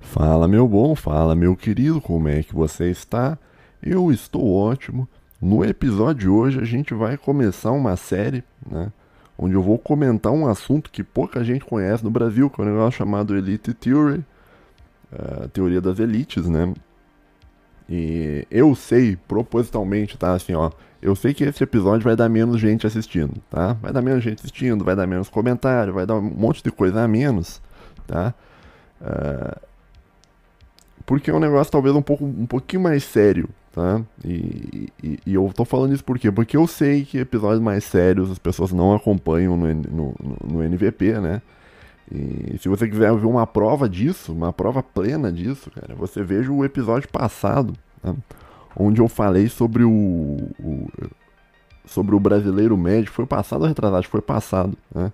Fala meu bom, fala meu querido, como é que você está? Eu estou ótimo. No episódio de hoje a gente vai começar uma série, né? Onde eu vou comentar um assunto que pouca gente conhece no Brasil, que é um negócio chamado Elite Theory, a teoria das elites, né? E eu sei, propositalmente, tá? Assim, ó. Eu sei que esse episódio vai dar menos gente assistindo, tá? Vai dar menos gente assistindo, vai dar menos comentário, vai dar um monte de coisa a menos, tá? Uh, porque é um negócio talvez um, pouco, um pouquinho mais sério, tá? E, e, e, eu tô falando isso por quê? Porque eu sei que episódios mais sérios as pessoas não acompanham no, no, no NVP, né? E se você quiser ver uma prova disso, uma prova plena disso, cara, você veja o episódio passado, né? onde eu falei sobre o, o, sobre o brasileiro médio, foi passado ou retrasado? Foi passado, né?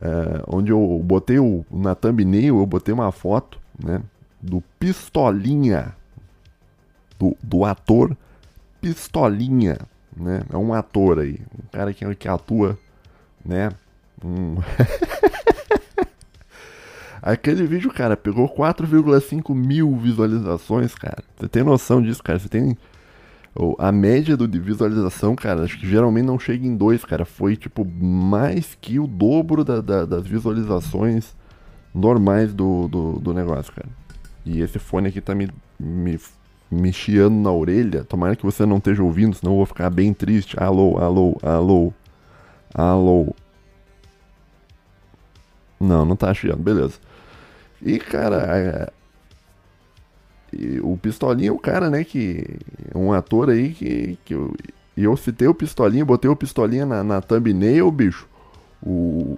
É, onde eu botei o, na thumbnail, eu botei uma foto, né? Do Pistolinha, do, do ator Pistolinha, né? É um ator aí, um cara que, que atua, né? Aquele vídeo, cara, pegou 4,5 mil visualizações, cara. Você tem noção disso, cara? Você tem. A média do, de visualização, cara, acho que geralmente não chega em dois, cara. Foi, tipo, mais que o dobro da, da, das visualizações normais do, do, do negócio, cara. E esse fone aqui tá me, me, me chiando na orelha. Tomara que você não esteja ouvindo, senão eu vou ficar bem triste. Alô, alô, alô, alô. Não, não tá chiando, beleza. E, cara, é... e o Pistolinha é o cara, né, que... Um ator aí que... que eu... E eu citei o Pistolinha, botei o Pistolinha na, na thumbnail, bicho. O,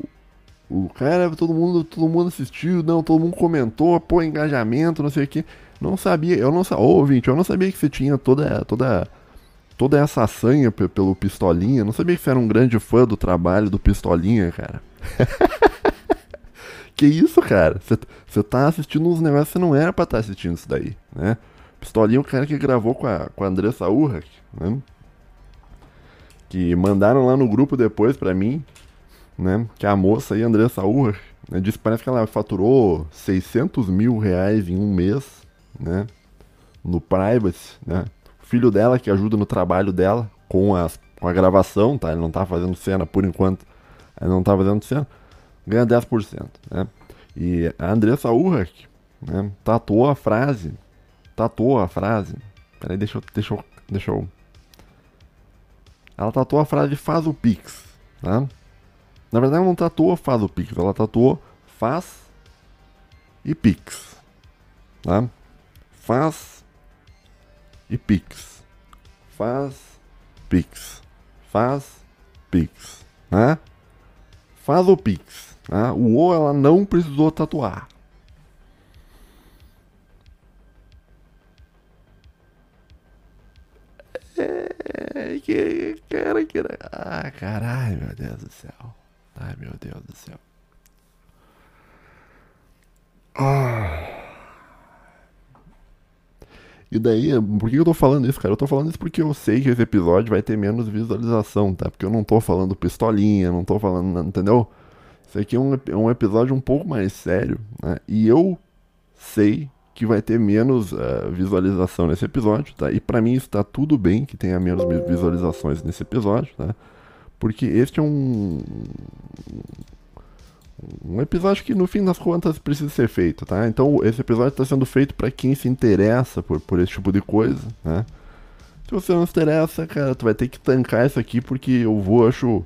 o cara, todo mundo, todo mundo assistiu, não, todo mundo comentou, pô, engajamento, não sei o que. Não sabia, eu não sabia, ô, ouvinte, eu não sabia que você tinha toda, toda, toda essa sanha pelo Pistolinha. Não sabia que você era um grande fã do trabalho do Pistolinha, cara. que isso, cara? Você tá assistindo uns negócios que você não era pra estar tá assistindo isso daí, né? Pistolinha é o cara que gravou com a, com a Andressa Urra, né? Que mandaram lá no grupo depois pra mim né? Que a moça aí, Andressa Urra, né, disse que parece que ela faturou 600 mil reais em um mês, né? No Privacy, né? O filho dela que ajuda no trabalho dela com, as, com a gravação, tá? Ele não tá fazendo cena por enquanto. Ele não tá fazendo cena. Ganha 10%, né? E a Andressa Urach, né? Tatuou a frase. Tatuou a frase. Peraí, deixa eu, deixa eu, deixa eu... Ela tatuou a frase faz o Pix, tá? Na verdade, ela não tatuou faz o Pix, ela tatuou faz e Pix. Tá? Faz e Pix. Faz Pix. Faz Pix. Né? Faz o Pix. Né? O O ela não precisou tatuar. É, que, cara, que, ah, caralho, meu Deus do céu. Ai, meu Deus do céu. Ah. E daí, por que eu tô falando isso, cara? Eu tô falando isso porque eu sei que esse episódio vai ter menos visualização, tá? Porque eu não tô falando pistolinha, não tô falando, entendeu? Isso aqui é um, é um episódio um pouco mais sério, né? E eu sei que vai ter menos uh, visualização nesse episódio, tá? E para mim está tudo bem que tenha menos visualizações nesse episódio, tá? Porque este é um. Um episódio que no fim das contas precisa ser feito, tá? Então esse episódio está sendo feito para quem se interessa por, por esse tipo de coisa, né? Se você não se interessa, cara, tu vai ter que tancar isso aqui porque eu vou, acho.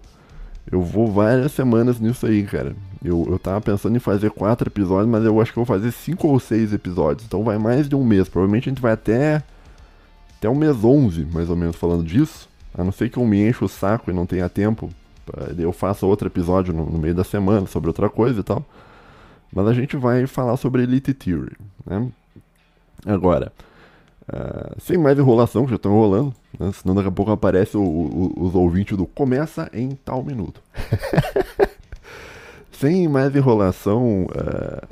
Eu vou várias semanas nisso aí, cara. Eu, eu tava pensando em fazer quatro episódios, mas eu acho que eu vou fazer cinco ou seis episódios. Então vai mais de um mês. Provavelmente a gente vai até. Até o mês 11, mais ou menos, falando disso. A não ser que eu me enche o saco e não tenha tempo, eu faça outro episódio no, no, meio da semana sobre outra coisa e tal. Mas a gente vai falar sobre Elite Theory, né? Agora, uh, sem mais enrolação, que já estão enrolando, né? senão daqui a pouco aparece o, o, os ouvintes do Começa em tal minuto. sem mais enrolação, uh,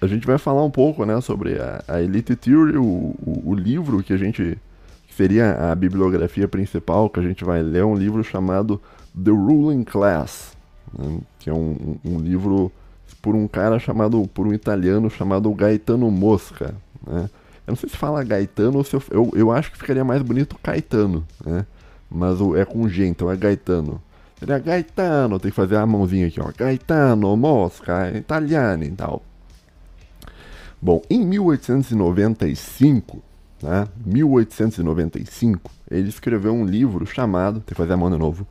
a gente vai falar um pouco né, sobre a, a Elite Theory, o, o livro que a gente seria a bibliografia principal que a gente vai ler, um livro chamado The Ruling Class, né? que é um, um, livro, por um cara chamado, por um italiano chamado Gaetano Mosca, né? Eu não sei se fala Gaetano ou se eu, eu, eu acho que ficaria mais bonito Caetano, né? Mas o, é com G, então é Gaetano. Seria Gaetano, tem que fazer a mãozinha aqui, ó. Gaetano, Mosca, italiano e tal. Bom, em 1895, né? 1895, ele escreveu um livro chamado, tem que fazer a mão de novo,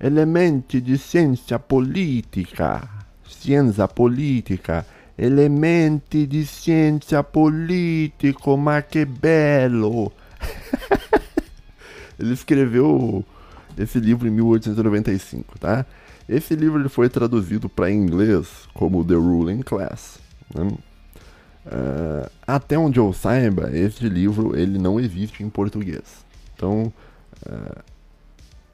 Elementi di Ciência Política. Ciência Política Elementi di ciência político, ma que belo! ele escreveu esse livro em 1895, tá? Esse livro ele foi traduzido para inglês como The Ruling Class. Né? Uh, até onde eu saiba, esse livro ele não existe em português. Então, uh,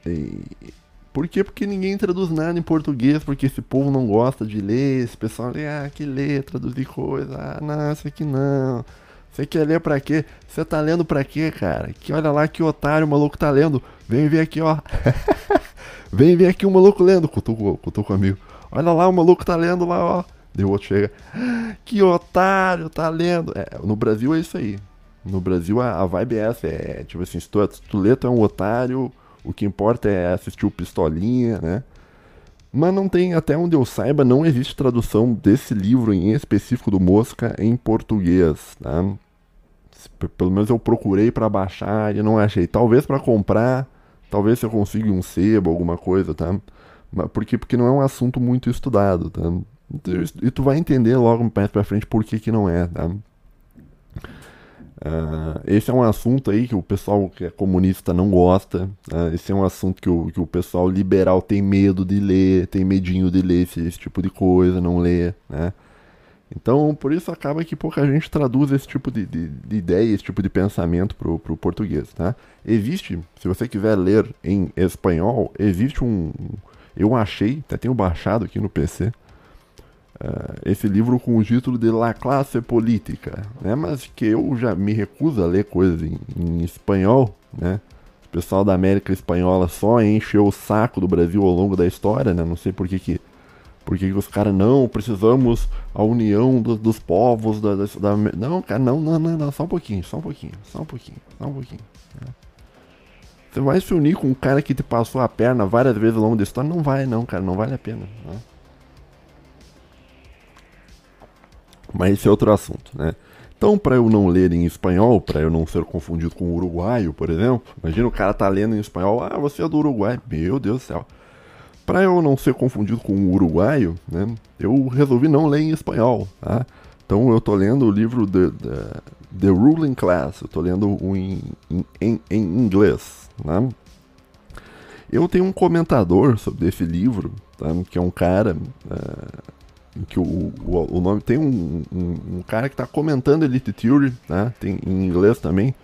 e, por quê? Porque ninguém traduz nada em português, porque esse povo não gosta de ler, esse pessoal lê, ah, que ler, traduzir coisa, ah, não, isso aqui não. Você quer ler pra quê? Você tá lendo pra quê, cara? Que olha lá que otário o maluco tá lendo. Vem ver aqui, ó. Vem ver aqui o maluco lendo. Cutuco, cutuco amigo. Olha lá, o maluco tá lendo lá, ó. Daí o outro chega. Que otário, tá lendo. É, no Brasil é isso aí. No Brasil a, a vibe é essa. É tipo assim, se tu, se tu lê, tu é um otário o que importa é assistir o Pistolinha, né? Mas não tem, até onde eu saiba, não existe tradução desse livro em específico do Mosca em português, tá? Pelo menos eu procurei para baixar e não achei. Talvez para comprar, talvez eu consiga um sebo, alguma coisa, tá? Porque, porque não é um assunto muito estudado, tá? E tu vai entender logo mais pra frente por que que não é, tá? Uh, esse é um assunto aí que o pessoal que é comunista não gosta. Uh, esse é um assunto que o, que o pessoal liberal tem medo de ler, tem medinho de ler esse, esse tipo de coisa, não lê, né? Então, por isso acaba que pouca gente traduz esse tipo de, de, de ideia, esse tipo de pensamento para o português, tá? Existe, se você quiser ler em espanhol, existe um... Eu achei, até tenho baixado aqui no PC, esse livro com o título de La Classe Política, né? mas que eu já me recuso a ler coisas em, em espanhol, né? O pessoal da América Espanhola só encheu o saco do Brasil ao longo da história, né? Não sei por que que, por que, que os caras, não, precisamos a união do, dos povos da, da, da, Não, cara, não, não, não, não, só um pouquinho, só um pouquinho, só um pouquinho, só um pouquinho. Né? Você vai se unir com um cara que te passou a perna várias vezes ao longo da história? Não vai, não, cara, não vale a pena, né? Mas esse é outro assunto, né? Então, para eu não ler em espanhol, para eu não ser confundido com uruguaio, por exemplo, imagina o cara tá lendo em espanhol, ah, você é do Uruguai, meu Deus do céu. Para eu não ser confundido com um uruguaio, né, eu resolvi não ler em espanhol, tá? Então eu tô lendo o livro The, The, The Ruling Class, eu tô lendo um em, em, em inglês, né? Eu tenho um comentador sobre esse livro, tá? que é um cara uh, que o, o, o nome tem um, um, um, cara que está comentando Elite Theory, né? Tem em inglês também,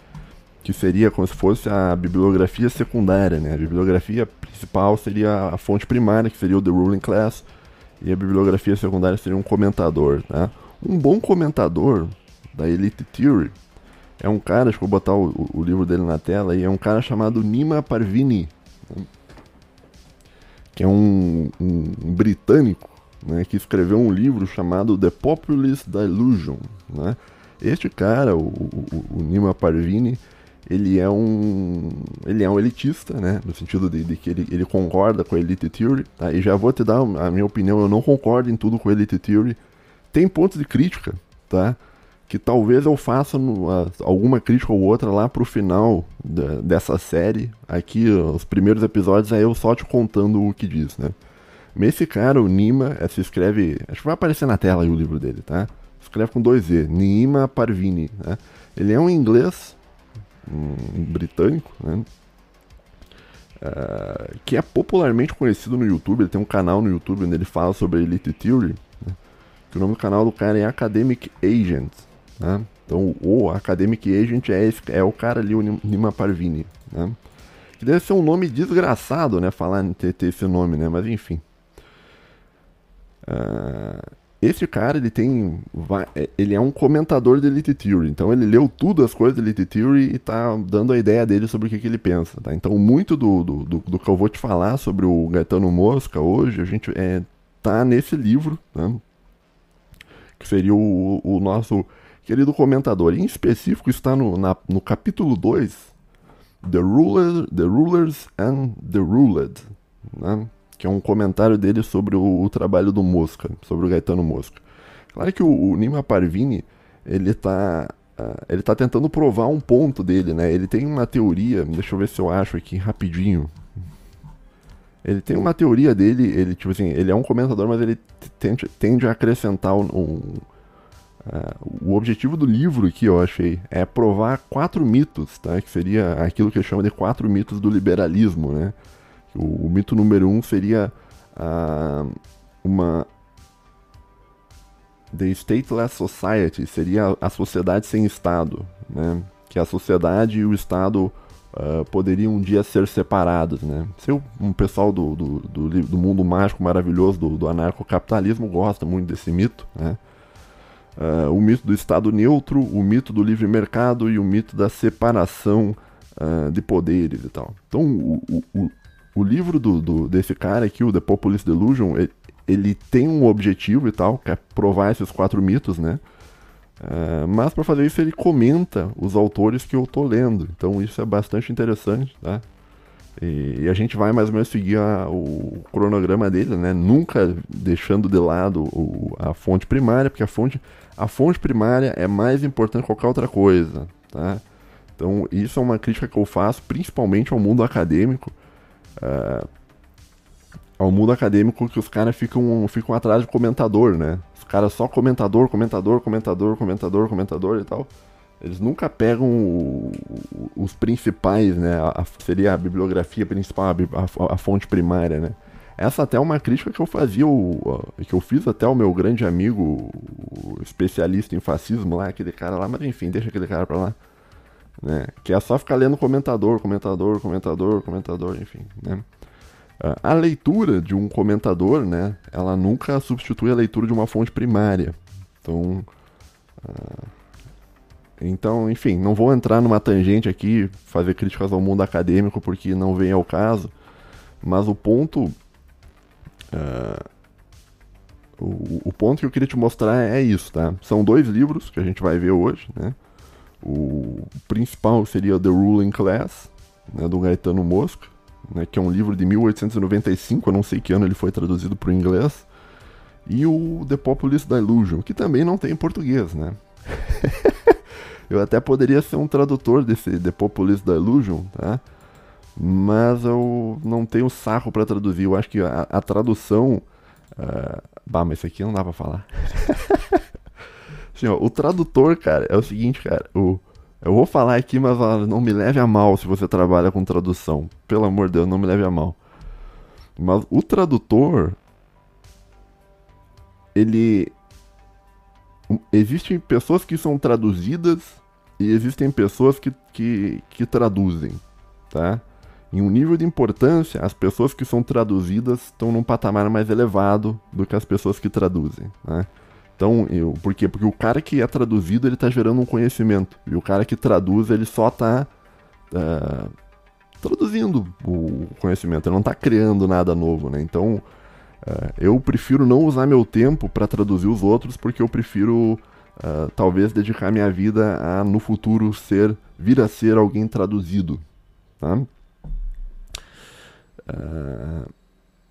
que seria como se fosse a bibliografia secundária, né? A bibliografia principal seria a fonte primária, que seria o The Ruling Class, e a bibliografia secundária seria um comentador, tá? Um bom comentador da Elite Theory é um cara, acho que vou botar o, o livro dele na tela, e é um cara chamado Nima Parvini, né? que é um, um britânico né, que escreveu um livro chamado The Populist Delusion. Né? Este cara, o, o, o, Nima Parvini, ele é um ele é um elitista, né, no sentido de, de que ele, ele concorda com a Elite Theory. Tá? E já vou te dar a minha opinião, eu não concordo em tudo com a Elite Theory. Tem pontos de crítica, tá? Que talvez eu faça no, a, alguma crítica ou outra lá pro final da, dessa série. Aqui, os primeiros episódios, é eu só te contando o que diz, né? Esse cara, o Nima, é, se escreve. Acho que vai aparecer na tela o livro dele, tá? Escreve com dois E, Nima Parvini. Né? Ele é um inglês, um britânico, né? Uh, que é popularmente conhecido no YouTube. Ele tem um canal no YouTube onde ele fala sobre Elite Theory. Né? Que o nome do canal do cara é Academic Agent. Né? Então, o Academic Agent é, esse, é o cara ali, o Nima Parvini. Né? Que deve ser um nome desgraçado, né? Falar ter, ter esse nome, né? Mas enfim. Uh, esse cara, ele tem. É, ele é um comentador de Elite Theory. Então ele leu tudo as coisas de Elite Theory e tá dando a ideia dele sobre o que, que ele pensa. Tá? Então, muito do, do, do, do, que eu vou te falar sobre o Gaetano Mosca hoje, a gente é, tá nesse livro. Tá? que seria o, o nosso querido comentador. Em específico está no, na, no capítulo 2, the, Ruler, the Rulers and the Ruled, né? Que é um comentário dele sobre o, o, trabalho do Mosca, sobre o Gaetano Mosca. Claro que o, o Nima Parvini, ele está uh, ele tá tentando provar um ponto dele, né? Ele tem uma teoria, deixa eu ver se eu acho aqui rapidinho. Ele tem uma teoria dele, ele, tipo assim, ele é um comentador, mas ele tende, tende a acrescentar um, um uh, o objetivo do livro aqui, eu achei, é provar quatro mitos, tá? Que seria aquilo que chama de quatro mitos do liberalismo, né? O, o mito número um seria uh, uma The Stateless Society, seria a sociedade sem Estado, né? Que a sociedade e o Estado uh, poderiam um dia ser separados, né? Se um pessoal do, do, do, do mundo mágico maravilhoso do, do anarcocapitalismo gosta muito desse mito, né? Uh, o mito do Estado neutro, o mito do livre mercado e o mito da separação uh, de poderes e tal. Então, o, o, o livro do, do, desse cara aqui, o The Populist Delusion, ele, ele, tem um objetivo e tal, que é provar esses quatro mitos, né? Uh, mas para fazer isso ele comenta os autores que eu tô lendo. Então isso é bastante interessante, tá? E, e a gente vai mais ou menos seguir a, o cronograma dele, né? Nunca deixando de lado o, a fonte primária, porque a fonte, a fonte primária é mais importante que qualquer outra coisa, tá? Então isso é uma crítica que eu faço, principalmente ao mundo acadêmico, uh, ao mundo acadêmico que os caras ficam, ficam atrás de comentador, né? Os caras só comentador, comentador, comentador, comentador, comentador e tal. Eles nunca pegam o, os principais, né? A, seria a bibliografia principal, a, a, a, fonte primária, né? Essa até é uma crítica que eu fazia, o, que eu fiz até o meu grande amigo, o especialista em fascismo lá, aquele cara lá, mas enfim, deixa aquele cara pra lá né? Que é só ficar lendo comentador, comentador, comentador, comentador, enfim, né? A leitura de um comentador, né? Ela nunca substitui a leitura de uma fonte primária. Então, uh, então, enfim, não vou entrar numa tangente aqui, fazer críticas ao mundo acadêmico, porque não vem ao caso. Mas o ponto, uh, o, o ponto que eu queria te mostrar é isso, tá? São dois livros que a gente vai ver hoje, né? O principal seria The Ruling Class, né, do Gaetano Mosca, né, que é um livro de 1895, eu não sei que ano ele foi traduzido para o inglês, e o The Populist Delusion, que também não tem em português, né? eu até poderia ser um tradutor desse The Populist Delusion, tá? Mas eu não tenho saco para traduzir. Eu acho que a, a tradução. Uh... Bah, mas isso aqui não dá pra falar. Assim, ó, o tradutor, cara, é o seguinte, cara. O, eu vou falar aqui, mas não me leve a mal se você trabalha com tradução. Pelo amor de Deus, não me leve a mal. Mas o tradutor. Ele. Existem pessoas que são traduzidas e existem pessoas que, que, que traduzem, tá? Em um nível de importância, as pessoas que são traduzidas estão num patamar mais elevado do que as pessoas que traduzem, né? Então, eu, por quê? Porque o cara que é traduzido, ele está gerando um conhecimento. E o cara que traduz, ele só está uh, traduzindo o conhecimento, ele não está criando nada novo, né? Então, uh, eu prefiro não usar meu tempo para traduzir os outros, porque eu prefiro uh, talvez dedicar minha vida a, no futuro, ser vir a ser alguém traduzido, tá? Uh,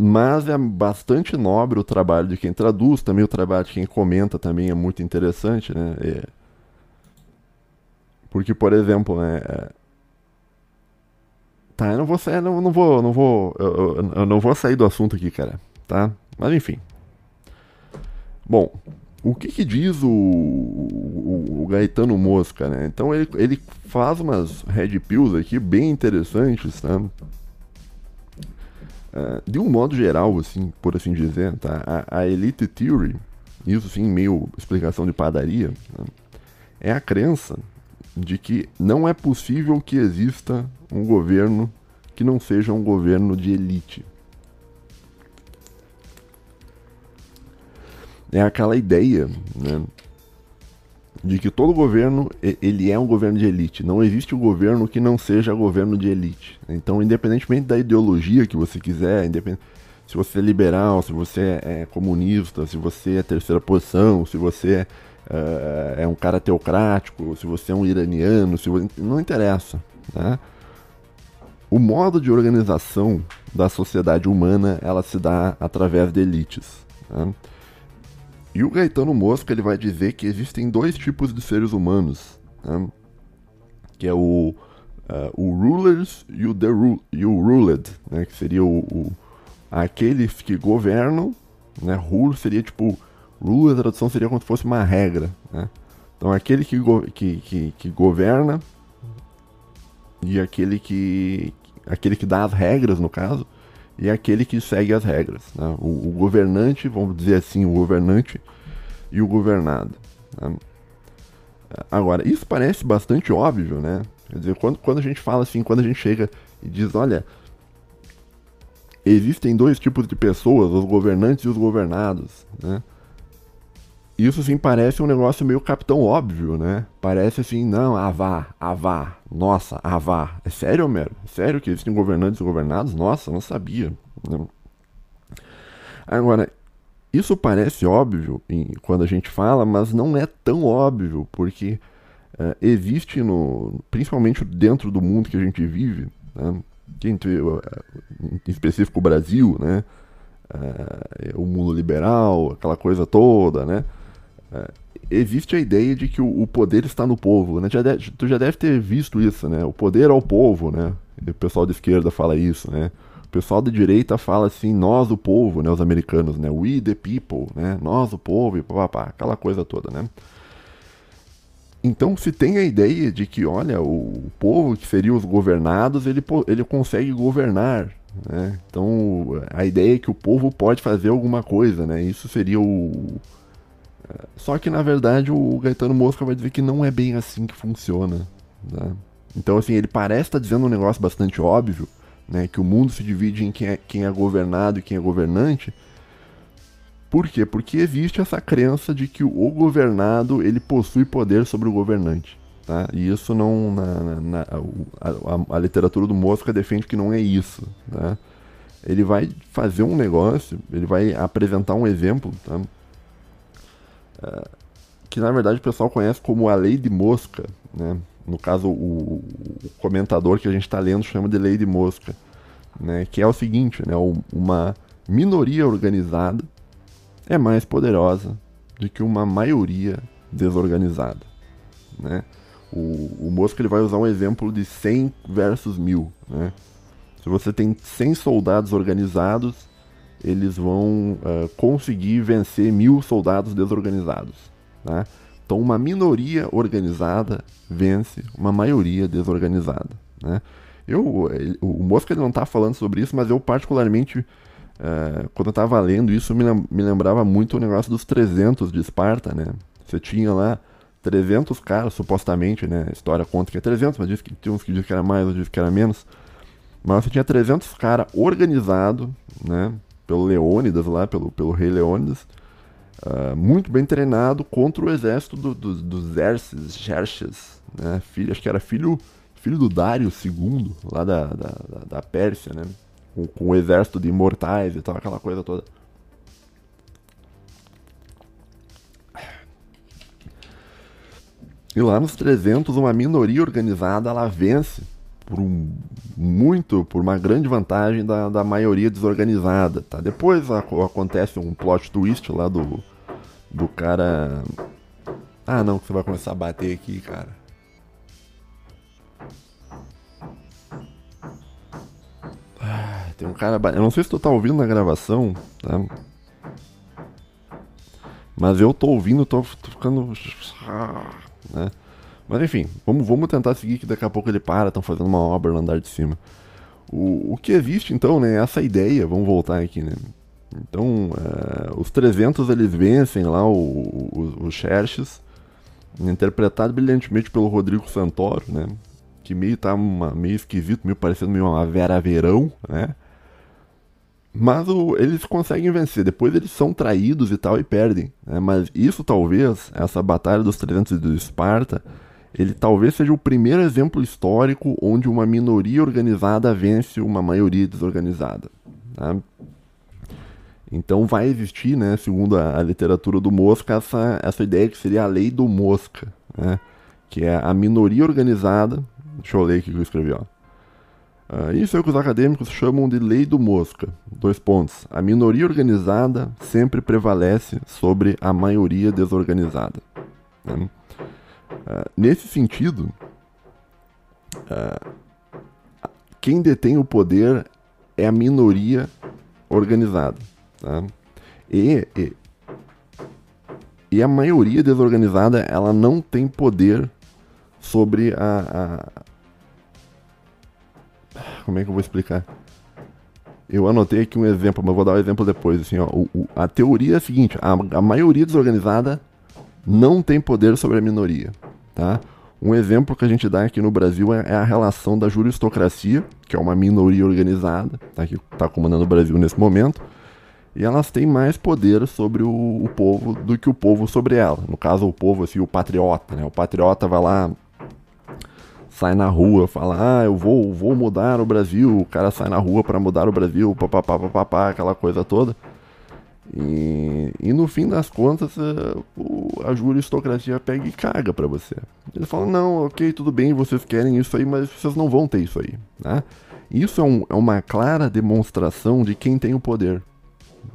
mas é bastante nobre o trabalho de quem traduz, também o trabalho de quem comenta também é muito interessante, né? É... Porque, por exemplo, né? É... Tá, eu não vou sair, não, não vou, não vou, eu, eu, eu, não vou sair do assunto aqui, cara, tá? Mas enfim. Bom, o que, que diz o, o, o, Gaetano Mosca, né? Então ele, ele faz umas red pills aqui bem interessantes, tá? Uh, de um modo geral, assim, por assim dizer, tá? a, a Elite Theory, isso sim, meio explicação de padaria, né? é a crença de que não é possível que exista um governo que não seja um governo de elite. É aquela ideia, né, de que todo governo ele é um governo de elite. Não existe um governo que não seja governo de elite. Então, independentemente da ideologia que você quiser, independ... se você é liberal, se você é comunista, se você é terceira posição, se você é, é um cara teocrático, se você é um iraniano, se você... não interessa. Né? O modo de organização da sociedade humana ela se dá através de elites. Né? E o Gaetano Mosca ele vai dizer que existem dois tipos de seres humanos, né? que é o, uh, o rulers e o, the ru e o ruled, né? que seria o, o, aqueles que governam, né? rule seria tipo, rule a tradução seria como se fosse uma regra, né? então aquele que, que, que, que governa e aquele que, aquele que dá as regras no caso, e aquele que segue as regras. Né? O, o, governante, vamos dizer assim, o governante e o governado. Né? Agora, isso parece bastante óbvio, né? Quer dizer, quando, quando a gente fala assim, quando a gente chega e diz, olha, existem dois tipos de pessoas, os governantes e os governados, né? Isso sim parece um negócio meio capitão óbvio, né? Parece assim, não, avá, avá, nossa, avá. É sério, Homero? É sério que existem governantes e governados? Nossa, não sabia. Não. Agora, isso parece óbvio em, quando a gente fala, mas não é tão óbvio, porque uh, existe, no, principalmente dentro do mundo que a gente vive, né? uh, em específico o Brasil, né? Uh, o mundo liberal, aquela coisa toda, né? É, existe a ideia de que o, o, poder está no povo, né? Já tu já deve ter visto isso, né? O poder ao povo, né? o pessoal de esquerda fala isso, né? O pessoal da direita fala assim, nós o povo, né? Os americanos, né? We the people, né? Nós o povo e papapá, aquela coisa toda, né? Então se tem a ideia de que, olha, o povo que seria os governados, ele, ele consegue governar, né? Então a ideia é que o povo pode fazer alguma coisa, né? Isso seria o só que na verdade o Gaetano Mosca vai dizer que não é bem assim que funciona. Né? Então, assim, ele parece estar dizendo um negócio bastante óbvio, né? Que o mundo se divide em quem é, quem é governado e quem é governante. Por quê? Porque existe essa crença de que o governado ele possui poder sobre o governante. Tá? E isso não. Na, na, na a, a, a, literatura do Mosca defende que não é isso. Tá? Ele vai fazer um negócio, ele vai apresentar um exemplo. Tá? Que na verdade o pessoal conhece como a lei de mosca, né? No caso, o, o comentador que a gente está lendo chama de lei de mosca, né? Que é o seguinte, né? Uma minoria organizada é mais poderosa do que uma maioria desorganizada, né? O, o Mosca ele vai usar um exemplo de 100 versus 1000, né? Se você tem 100 soldados organizados, eles vão uh, conseguir vencer mil soldados desorganizados. Né? Então, uma minoria organizada vence uma maioria desorganizada. Né? Eu, o Mosca ele não está falando sobre isso, mas eu particularmente, uh, quando estava lendo isso, me, me lembrava muito o negócio dos 300 de Esparta. Né? Você tinha lá 300 caras, supostamente, né? A história conta que é 300, mas diz que, tinha uns que dizem que era mais, outros que era menos. Mas você tinha 300 caras organizados, né? Pelo Leônidas lá, pelo, pelo rei Leônidas, uh, muito bem treinado contra o exército do, do, dos Xerxes, Xerxes né? filho, acho que era filho, filho do Dário II, lá da, da, da Pérsia, né? Com, com o exército de imortais e tal, aquela coisa toda. E lá nos 300, uma minoria organizada ela vence por um muito, por uma grande vantagem da, da maioria desorganizada, tá? Depois a, acontece um plot twist lá do do cara Ah, não, que você vai começar a bater aqui, cara. Ah, tem um cara, eu não sei se tu tá ouvindo na gravação, tá? Mas eu tô ouvindo, tô, tô ficando né? Mas enfim, vamos, vamos tentar seguir que daqui a pouco ele para, estão fazendo uma obra no andar de cima. O, o que existe então, né, essa ideia, vamos voltar aqui, né? Então, é, os 300 eles vencem lá o, o, o Xerxes, interpretado brilhantemente pelo Rodrigo Santoro, né? Que meio tá uma, meio esquisito, meio parecendo meio uma Vera Verão, né? Mas o, eles conseguem vencer, depois eles são traídos e tal e perdem. Né? Mas isso talvez, essa batalha dos 300 de Esparta, ele talvez seja o primeiro exemplo histórico onde uma minoria organizada vence uma maioria desorganizada. Tá? Então vai existir, né, segundo a, a, literatura do Mosca, essa, essa ideia que seria a lei do Mosca, né, que é a minoria organizada. Deixa eu ler o que eu escrevi, ó. Uh, isso é o que os acadêmicos chamam de lei do Mosca. Dois pontos. A minoria organizada sempre prevalece sobre a maioria desorganizada. Né? Uh, nesse sentido, uh, quem detém o poder é a minoria organizada. Tá? E, e, e, a maioria desorganizada ela não tem poder sobre a, a como é que eu vou explicar? Eu anotei aqui um exemplo, mas vou dar o um exemplo depois. Assim, ó, o, o, a teoria é a seguinte: a, a maioria desorganizada não tem poder sobre a minoria. Tá? Um exemplo que a gente dá aqui no Brasil é, é a relação da juristocracia, que é uma minoria organizada, tá, que está comandando o Brasil nesse momento, e elas têm mais poder sobre o, o, povo do que o povo sobre ela. No caso, o povo, assim, o patriota. Né? O patriota vai lá sai na rua, fala, ah, eu vou, vou mudar o Brasil, o cara sai na rua para mudar o Brasil, papapá, papapá, aquela coisa toda. E, e no fim das contas, a, eh, a juristocracia pega e caga para você. Eles falam, não, ok, tudo bem, vocês querem isso aí, mas vocês não vão ter isso aí. Né? Isso é, um, é uma clara demonstração de quem tem o poder.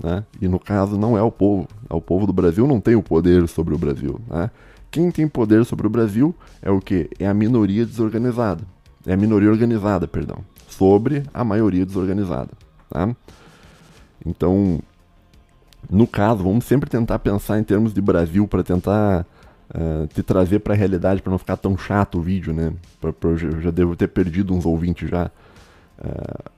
Né? E no caso não é o povo. O povo do Brasil não tem o poder sobre o Brasil. Né? Quem tem poder sobre o Brasil é o que? É a minoria desorganizada. É a minoria organizada, perdão. Sobre a maioria desorganizada. Tá? Então, no caso, vamos sempre tentar pensar em termos de Brasil para tentar uh, te trazer para a realidade, para não ficar tão chato o vídeo, né? Pra, pra, eu já devo ter perdido uns ouvintes já. Uh,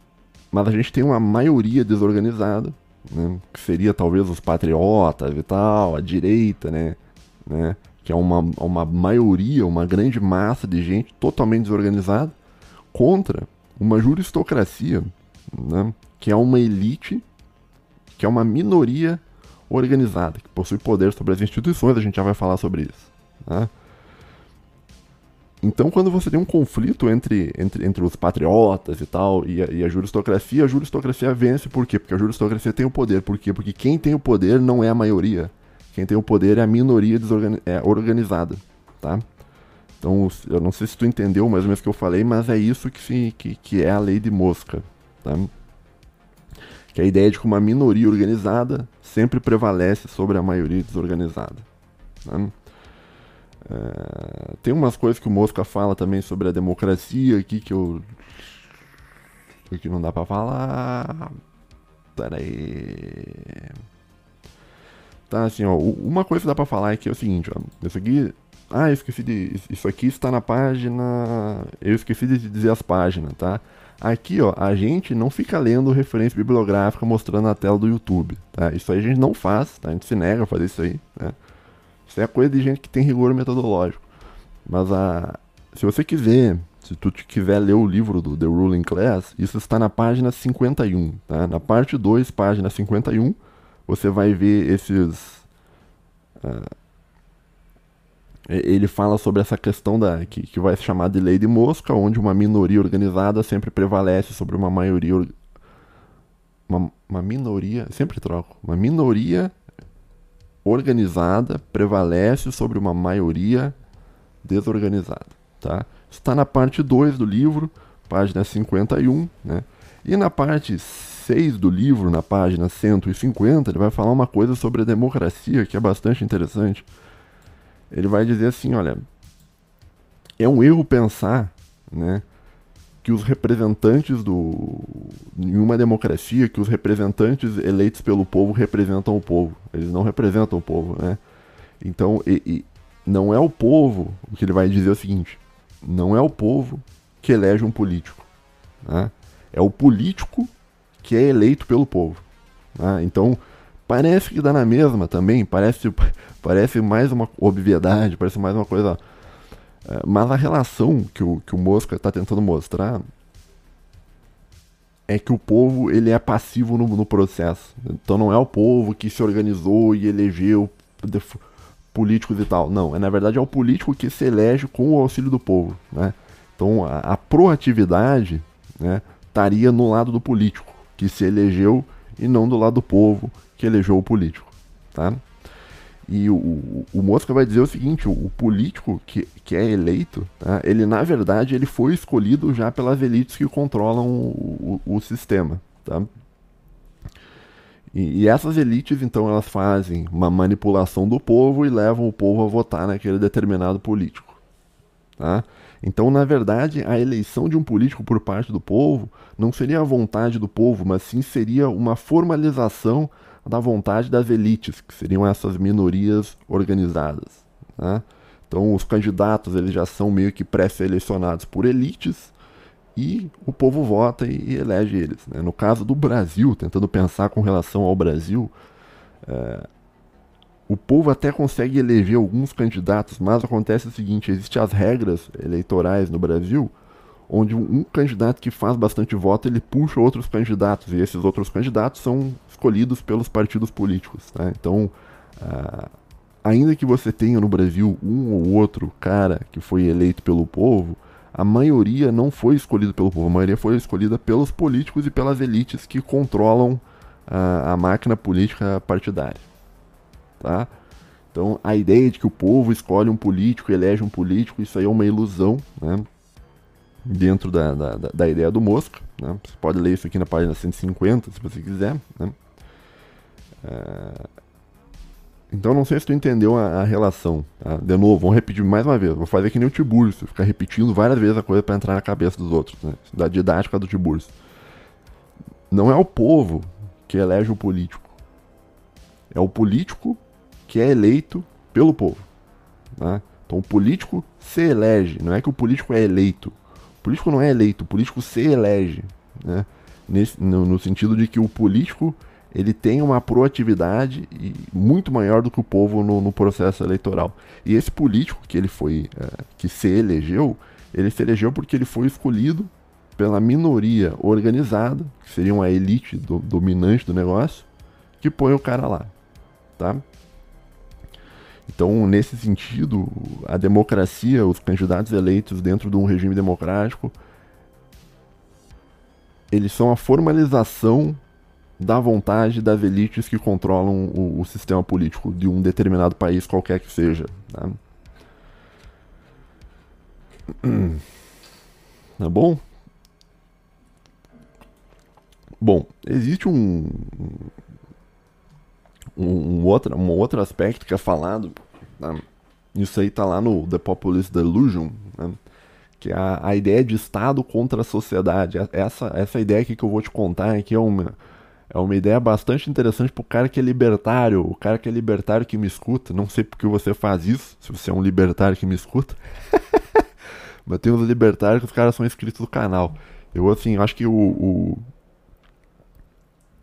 mas a gente tem uma maioria desorganizada, né? que seria talvez os patriotas e tal, a direita, né? né? que é uma, uma maioria, uma grande massa de gente totalmente desorganizada, contra uma juristocracia, né, que é uma elite, que é uma minoria organizada, que possui poder sobre as instituições, a gente já vai falar sobre isso. Né? Então, quando você tem um conflito entre, entre, entre os patriotas e tal, e a, e a juristocracia, a juristocracia vence por quê? Porque a juristocracia tem o poder. Por quê? Porque quem tem o poder não é a maioria. Quem tem o poder é a minoria é, organizada, tá? Então, eu não sei se tu entendeu mais ou menos o que eu falei, mas é isso que, que, que é a lei de Mosca, tá? Que é a ideia de que uma minoria organizada sempre prevalece sobre a maioria desorganizada. Tá? É, tem umas coisas que o Mosca fala também sobre a democracia aqui que eu. que não dá pra falar. Pera aí. Tá, assim, ó, uma coisa que dá pra falar é que é o seguinte, ó, isso aqui, ah, eu esqueci de, isso aqui está na página, eu esqueci de dizer as páginas, tá? Aqui, ó, a gente não fica lendo referência bibliográfica mostrando na tela do YouTube, tá? Isso aí a gente não faz, tá? A gente se nega a fazer isso aí, né? Isso é coisa de gente que tem rigor metodológico. Mas a, se você quiser, se tu quiser ler o livro do The Ruling Class, isso está na página 51, tá? Na parte 2, página 51, você vai ver esses. Uh, ele fala sobre essa questão da que, que vai se chamar de lei de mosca, onde uma minoria organizada sempre prevalece sobre uma maioria. Uma, uma minoria. Sempre troco. Uma minoria organizada prevalece sobre uma maioria desorganizada. Tá? Está na parte 2 do livro, página 51. Né? E na parte 6 do livro, na página 150, ele vai falar uma coisa sobre a democracia que é bastante interessante. Ele vai dizer assim: olha, é um erro pensar né, que os representantes do. Em uma democracia, que os representantes eleitos pelo povo representam o povo. Eles não representam o povo, né? Então, e, e não é o povo, o que ele vai dizer é o seguinte: não é o povo que elege um político. Né? É o político que é eleito pelo povo. Né? Então, parece que dá na mesma também, parece, parece mais uma obviedade, parece mais uma coisa. É, mas a relação que o, que o Mosca está tentando mostrar é que o povo ele é passivo no, no, processo. Então não é o povo que se organizou e elegeu políticos e tal. Não, é na verdade é o político que se elege com o auxílio do povo. Né? Então a, a proatividade né, estaria no lado do político que se elegeu e não do lado do povo que elegeu o político, tá? E o, o Mosca vai dizer o seguinte, o, o político que, que é eleito, tá? ele na verdade ele foi escolhido já pelas elites que controlam o, o, o sistema, tá? E, e, essas elites, então, elas fazem uma manipulação do povo e levam o povo a votar naquele determinado político, tá? Então, na verdade, a eleição de um político por parte do povo não seria a vontade do povo, mas sim seria uma formalização da vontade das elites, que seriam essas minorias organizadas. Né? Então, os candidatos eles já são meio que pré-selecionados por elites e o povo vota e, e elege eles. Né? No caso do Brasil, tentando pensar com relação ao Brasil, é, o povo até consegue eleger alguns candidatos, mas acontece o seguinte: existem as regras eleitorais no Brasil, onde um, candidato que faz bastante voto ele puxa outros candidatos e esses outros candidatos são escolhidos pelos partidos políticos. Tá? Então, uh, ainda que você tenha no Brasil um ou outro cara que foi eleito pelo povo, a maioria não foi escolhida pelo povo, a maioria foi escolhida pelos políticos e pelas elites que controlam uh, a máquina política partidária tá? Então, a ideia de que o povo escolhe um político, elege um político, isso aí é uma ilusão, né? Dentro da, da, da ideia do Mosca, né? Você pode ler isso aqui na página 150, se você quiser, né? É... Então, não sei se tu entendeu a, a relação, tá? De novo, vamos repetir mais uma vez. Vou fazer que nem o Tiburcio, ficar repetindo várias vezes a coisa para entrar na cabeça dos outros, né? Da didática do Tiburcio. Não é o povo que elege o político. É o político que é eleito pelo povo. Né? Então o político se elege, não é que o político é eleito. Político não é eleito, o político se elege. Né? Nesse, no, no, sentido de que o político ele tem uma proatividade muito maior do que o povo no, no processo eleitoral. E esse político que ele foi, é, que se elegeu, ele se elegeu porque ele foi escolhido pela minoria organizada, que seria uma elite do, dominante do negócio, que põe o cara lá, tá? Então, nesse sentido, a democracia, os candidatos eleitos dentro de um regime democrático, eles são a formalização da vontade das elites que controlam o, o sistema político de um determinado país, qualquer que seja. Tá, tá bom? Bom, existe um, um, um, outro, um outro aspecto que é falado, né? isso aí tá lá no The Populist Delusion, né? que é a, a ideia de Estado contra a sociedade. Essa, essa ideia aqui que eu vou te contar aqui é uma, é uma ideia bastante interessante pro cara que é libertário, o cara que é libertário que me escuta. Não sei porque você faz isso, se você é um libertário que me escuta. Mas tem uns libertários que os caras são inscritos no canal. Eu, assim, acho que o, o,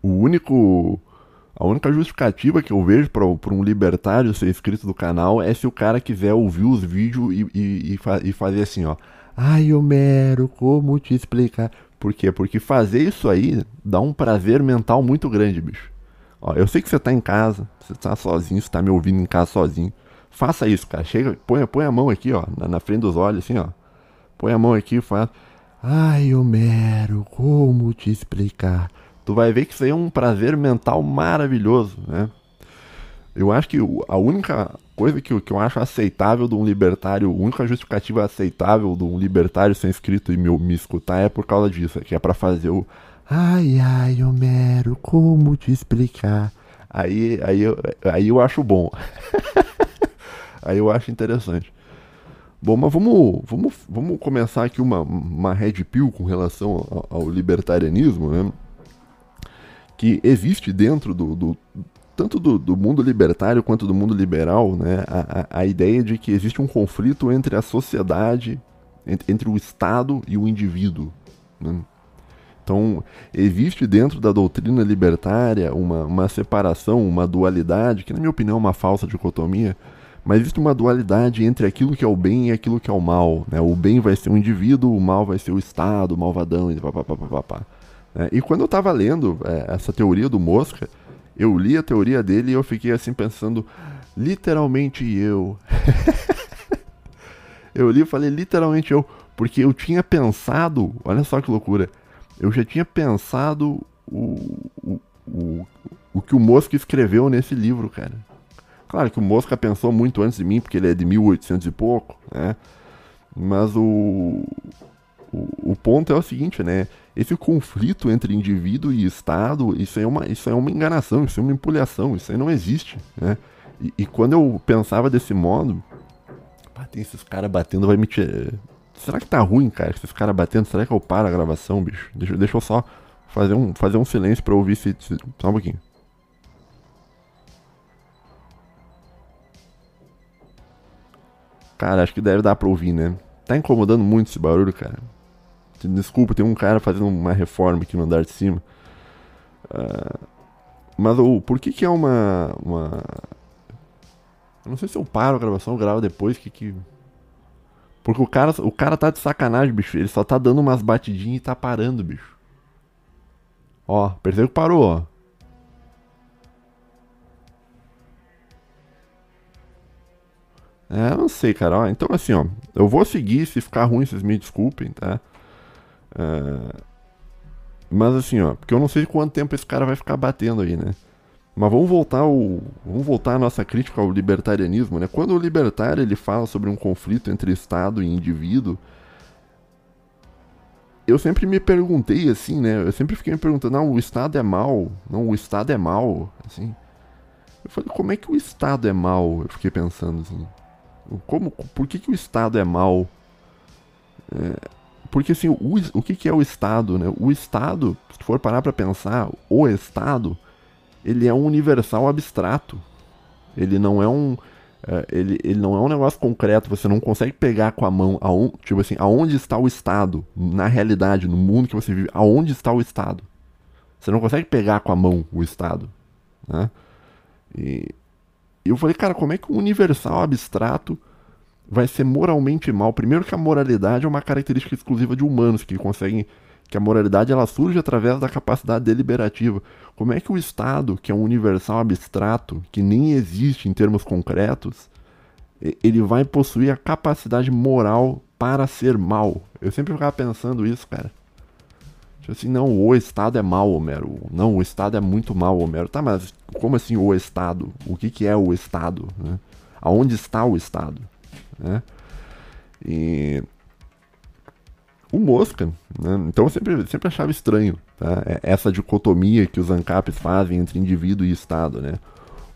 o único a única justificativa que eu vejo para um libertário ser inscrito do canal é se o cara quiser ouvir os vídeos e, e, e, fa e fazer assim, ó. Ai, Homero, como te explicar? Por quê? Porque fazer isso aí dá um prazer mental muito grande, bicho. Ó, eu sei que você tá em casa, você tá sozinho, você tá me ouvindo em casa sozinho. Faça isso, cara. Chega, põe, põe a mão aqui, ó, na, na frente dos olhos, assim, ó. Põe a mão aqui e faz. Ai, Homero, como te explicar? Tu vai ver que isso aí é um prazer mental maravilhoso, né? Eu acho que a única coisa que, que eu acho aceitável de um libertário, a única justificativa aceitável de um libertário ser inscrito e me, me escutar é por causa disso, que é para fazer o Ai, ai, Homero, como te explicar? Aí, aí, eu, aí eu acho bom. aí eu acho interessante. Bom, mas vamos, vamos, vamos começar aqui uma, uma red pill com relação ao, ao libertarianismo, né? Que existe dentro do, do tanto do, do, mundo libertário quanto do mundo liberal, né, a, a, a, ideia de que existe um conflito entre a sociedade, entre, entre o Estado e o indivíduo. Né? Então, existe dentro da doutrina libertária uma, uma separação, uma dualidade, que na minha opinião é uma falsa dicotomia, mas existe uma dualidade entre aquilo que é o bem e aquilo que é o mal. Né? O bem vai ser o indivíduo, o mal vai ser o Estado, o malvadão, e papapá. É, e quando eu estava lendo é, essa teoria do Mosca, eu li a teoria dele e eu fiquei assim pensando, literalmente eu. eu li e falei, literalmente eu, porque eu tinha pensado, olha só que loucura, eu já tinha pensado o, o, o, o que o Mosca escreveu nesse livro, cara. Claro que o Mosca pensou muito antes de mim, porque ele é de 1800 e pouco, né? Mas o, o, o, ponto é o seguinte, né? Esse conflito entre indivíduo e Estado, isso é uma, isso é uma enganação, isso é uma empulhação, isso aí não existe, né? E, e quando eu pensava desse modo, pá, tem esses caras batendo, vai me tirar... Será que tá ruim, cara, esses caras batendo? Será que eu paro a gravação, bicho? Deixa, deixa eu só fazer um, fazer um silêncio pra ouvir se, se... Só um pouquinho. Cara, acho que deve dar pra ouvir, né? Tá incomodando muito esse barulho, cara. Desculpa, tem um cara fazendo uma reforma aqui no andar de cima. Uh, mas o, por que que é uma, uma... Eu não sei se eu paro a gravação ou gravo depois, que que... Porque o cara, o cara tá de sacanagem, bicho. Ele só tá dando umas batidinhas e tá parando, bicho. Ó, percebeu que parou, ó. É, não sei, cara. Ó, então, assim, ó. Eu vou seguir. Se ficar ruim, vocês me desculpem, tá? É... Mas, assim, ó. Porque eu não sei quanto tempo esse cara vai ficar batendo aí, né? Mas vamos voltar ao, vamos voltar à nossa crítica ao libertarianismo, né? Quando o libertário ele fala sobre um conflito entre Estado e indivíduo, eu sempre me perguntei assim, né? Eu sempre fiquei me perguntando, não, o Estado é mal, não, o Estado é mal, assim. Eu falei, como é que o Estado é mal? Eu fiquei pensando assim. Como, por que, que o Estado é mal? É, porque assim, o, o que, que é o Estado, né? O Estado, se tu for parar para pensar, o Estado, ele é um universal abstrato. Ele não é um é, ele, ele não é um negócio concreto, você não consegue pegar com a mão, aonde, tipo assim, aonde está o Estado, na realidade, no mundo que você vive, aonde está o Estado. Você não consegue pegar com a mão o Estado. Né? E eu falei, cara, como é que o universal abstrato vai ser moralmente mal? Primeiro que a moralidade é uma característica exclusiva de humanos que conseguem que a moralidade ela surge através da capacidade deliberativa. Como é que o Estado, que é um universal abstrato, que nem existe em termos concretos, ele vai possuir a capacidade moral para ser mal? Eu sempre ficava pensando isso, cara. Tipo assim, não, o Estado é mal, Homero. Não, o Estado é muito mal, Homero. Tá, mas como assim o Estado? O que, que é o Estado? Né? Aonde está o Estado? Né? E o Mosca. Né? Então eu sempre, sempre achava estranho tá? É, essa dicotomia que os ANCAPs fazem entre indivíduo e Estado. Né?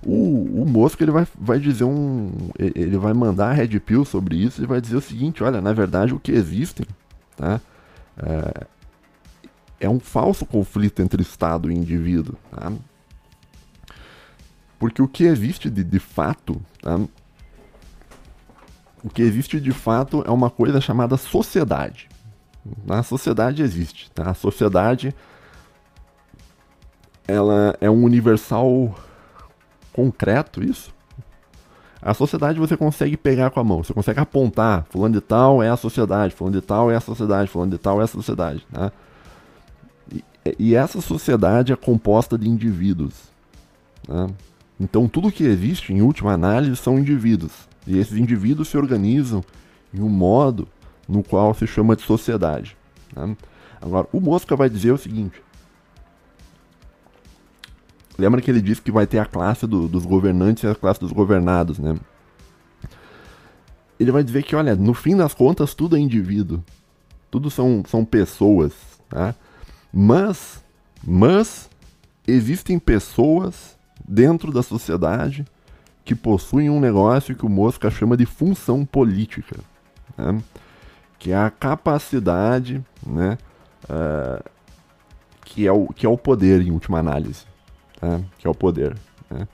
O, o Mosca ele vai, vai dizer um. Ele vai mandar a Red Pill sobre isso e vai dizer o seguinte: olha, na verdade o que existem tá? é, é um falso conflito entre Estado e indivíduo. Tá? Porque o que existe de, de fato tá? O que existe de fato é uma coisa chamada sociedade. A sociedade existe, tá? A sociedade ela é um universal concreto, isso? A sociedade você consegue pegar com a mão, você consegue apontar, fulano de tal é a sociedade, fulano de tal é a sociedade, fulano de tal é a sociedade, tá? E, e essa sociedade é composta de indivíduos, tá? Então tudo que existe, em última análise, são indivíduos. E esses indivíduos se organizam em um modo no qual se chama de sociedade. Né? Agora, o Mosca vai dizer o seguinte: lembra que ele disse que vai ter a classe do, dos governantes e a classe dos governados, né? Ele vai dizer que, olha, no fim das contas, tudo é indivíduo, tudo são, são pessoas, tá? Mas, mas existem pessoas dentro da sociedade que possuem um negócio que o Mosca chama de função política. Né? que é a capacidade, né, uh, que, é o, que é o poder em última análise, tá? que é o poder. Né?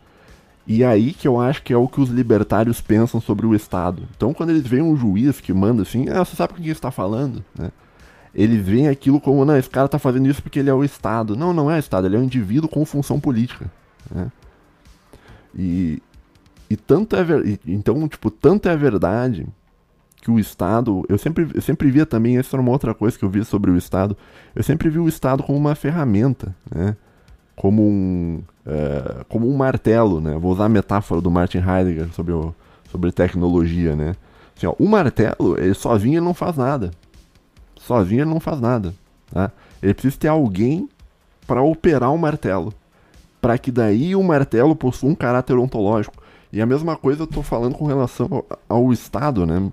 E aí que eu acho que é o que os libertários pensam sobre o Estado. Então quando eles veem um juiz que manda assim, ah, você sabe com quem está falando, né? Eles veem aquilo como, não, esse cara está fazendo isso porque ele é o Estado. Não, não é o Estado, ele é um indivíduo com função política. Né? E, e tanto é ver... então, tipo, tanto é verdade que o Estado, eu sempre, eu sempre via também, essa era uma outra coisa que eu via sobre o Estado, eu sempre vi o Estado como uma ferramenta, né? como um, é, como um martelo, né? Vou usar a metáfora do Martin Heidegger sobre, o, sobre tecnologia, né? Assim, ó, o martelo, ele sozinho ele não faz nada. Sozinho ele não faz nada. Tá? Ele precisa ter alguém para operar o martelo. para que daí o martelo possua um caráter ontológico. E a mesma coisa eu estou falando com relação ao, ao Estado, né?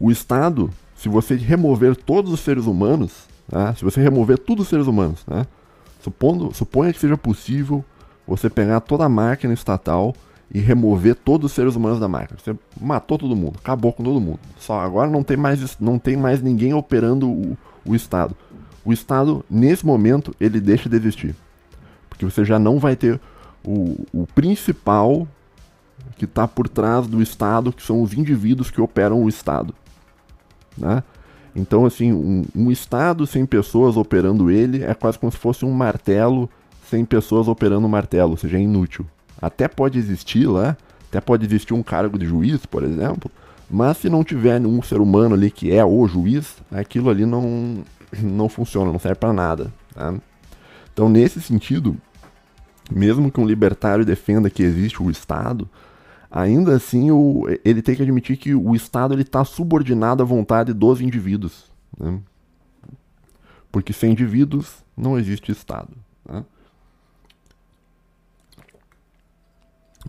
O Estado, se você remover todos os seres humanos, tá? se você remover todos os seres humanos, né? Supondo, suponha que seja possível você pegar toda a máquina estatal e remover todos os seres humanos da máquina. Você matou todo mundo, acabou com todo mundo. Só agora não tem mais, não tem mais ninguém operando o, o Estado. O Estado, nesse momento, ele deixa de existir. Porque você já não vai ter o, o principal que está por trás do Estado, que são os indivíduos que operam o Estado. Né? Então, assim, um, um Estado sem pessoas operando ele é quase como se fosse um martelo sem pessoas operando o martelo, ou seja, é inútil. Até pode existir lá, até pode existir um cargo de juiz, por exemplo, mas se não tiver nenhum ser humano ali que é o juiz, aquilo ali não, não funciona, não serve para nada. Tá? Então, nesse sentido, mesmo que um libertário defenda que existe o Estado, ainda assim o, ele tem que admitir que o Estado está subordinado à vontade dos indivíduos. Né? Porque sem indivíduos não existe Estado. Né?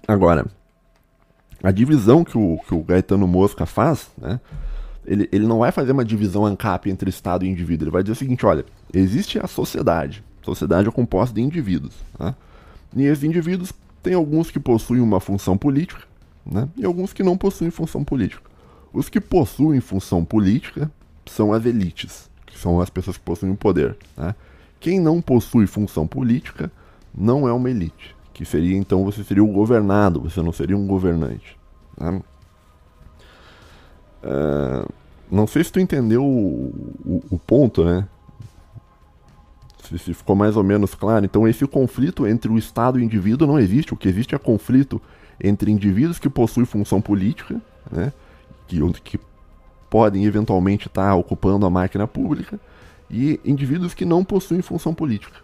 Agora, a divisão que o, que o Gaetano Mosca faz, né, ele, ele não vai fazer uma divisão ANCAP entre Estado e indivíduo. Ele vai dizer o seguinte: olha, existe a sociedade. Sociedade é composta de indivíduos. Né? E esses indivíduos tem alguns que possuem uma função política né? e alguns que não possuem função política. Os que possuem função política são as elites, que são as pessoas que possuem o poder. Né? Quem não possui função política não é uma elite, que seria então você seria o governado, você não seria um governante. Né? Uh, não sei se tu entendeu o, o, o ponto, né? Se, se, ficou mais ou menos claro. Então, esse conflito entre o Estado e o indivíduo não existe. O que existe é conflito entre indivíduos que possuem função política, né? Que, que podem eventualmente estar tá ocupando a máquina pública, e indivíduos que não possuem função política.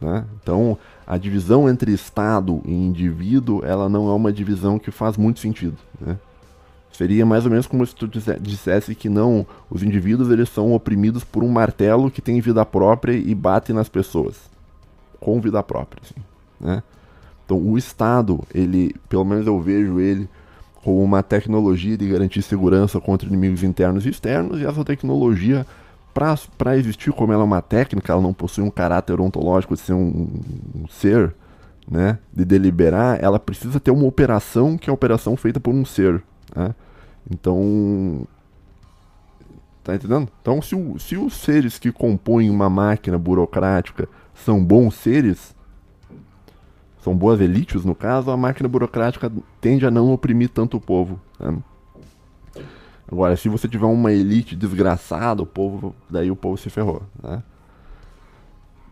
Né? Então, a divisão entre Estado e indivíduo, ela não é uma divisão que faz muito sentido. Né? Seria mais ou menos como se tu dissesse que não, os indivíduos eles são oprimidos por um martelo que tem vida própria e bate nas pessoas. Com vida própria, assim, né? Então, o Estado, ele, pelo menos eu vejo ele como uma tecnologia de garantir segurança contra inimigos internos e externos, e essa tecnologia, para existir como ela é uma técnica, ela não possui um caráter ontológico de ser um, um ser, né, de deliberar, ela precisa ter uma operação que é a operação feita por um ser, né? Então. Tá entendendo? Então, se, o, se os seres que compõem uma máquina burocrática são bons seres, são boas elites no caso, a máquina burocrática tende a não oprimir tanto o povo. Né? Agora, se você tiver uma elite desgraçada, o povo, daí o povo se ferrou. Né?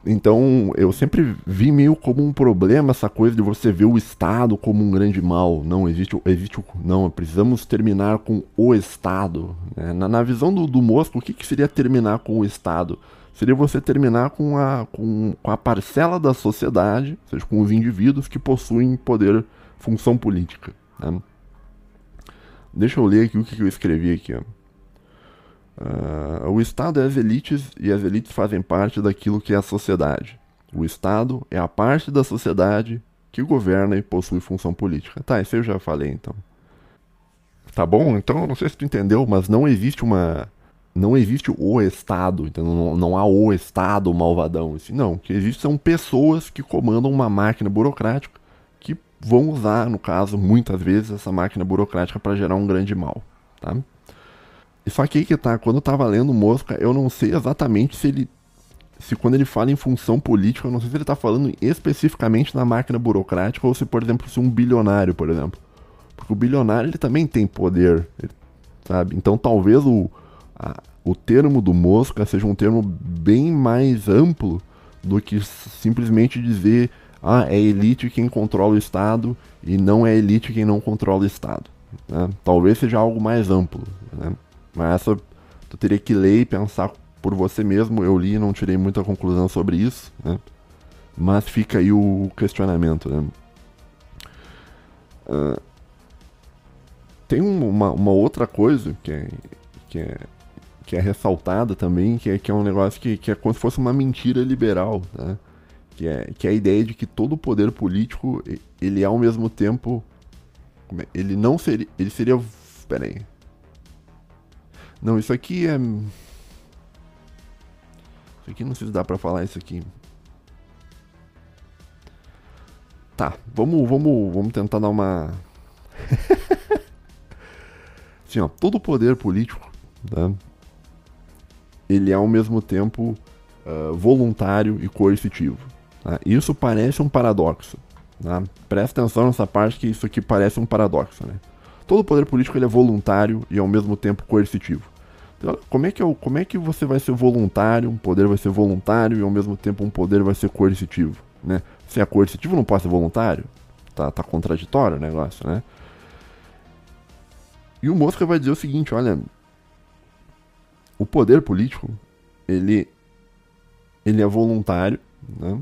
Então, eu sempre vi meio como um problema essa coisa de você ver o Estado como um grande mal. Não, existe, existe não, precisamos terminar com o Estado. Né? Na, na, visão do, do Mosco, o que, que seria terminar com o Estado? Seria você terminar com a, com, com a parcela da sociedade, ou seja, com os indivíduos que possuem poder, função política. Né? Deixa eu ler aqui o que, eu escrevi aqui. Uh, o Estado é as elites e as elites fazem parte daquilo que é a sociedade. O Estado é a parte da sociedade que governa e possui função política. Tá, isso eu já falei então. Tá bom? Então, não sei se tu entendeu, mas não existe uma. Não existe o Estado, então não, não há o Estado malvadão. Assim, não, o que existe são pessoas que comandam uma máquina burocrática que vão usar, no caso, muitas vezes, essa máquina burocrática para gerar um grande mal. Tá? Só que aí que tá, quando eu tava lendo Mosca, eu não sei exatamente se ele. Se quando ele fala em função política, eu não sei se ele tá falando especificamente na máquina burocrática ou se, por exemplo, se um bilionário, por exemplo. Porque o bilionário ele também tem poder, sabe? Então talvez o, a, o termo do Mosca seja um termo bem mais amplo do que simplesmente dizer ah, é elite quem controla o Estado e não é elite quem não controla o Estado. Né? Talvez seja algo mais amplo. Né? Mas essa tu teria que ler e pensar por você mesmo. Eu li e não tirei muita conclusão sobre isso, né? Mas fica aí o questionamento, né? Uh, tem uma, uma outra coisa que é, que é, que é ressaltada também, que é, que é um negócio que, que é como se fosse uma mentira liberal, né? que é, que é a ideia de que todo poder político ele é ao mesmo tempo é, ele não seria ele seria pera aí não isso aqui é isso aqui não sei se dá para falar isso aqui tá vamos vamos vamos tentar dar uma assim ó todo poder político né, ele é ao mesmo tempo uh, voluntário e coercitivo Tá? Isso parece um paradoxo. Tá? Presta atenção nessa parte que isso aqui parece um paradoxo. Né? Todo poder político ele é voluntário e ao mesmo tempo coercitivo. Então, como, é que é, como é que você vai ser voluntário, um poder vai ser voluntário e ao mesmo tempo um poder vai ser coercitivo? Né? Se é coercitivo, não pode ser voluntário? Tá, tá contraditório o negócio, né? E o Mosca vai dizer o seguinte, olha, o poder político, ele, ele é voluntário, né?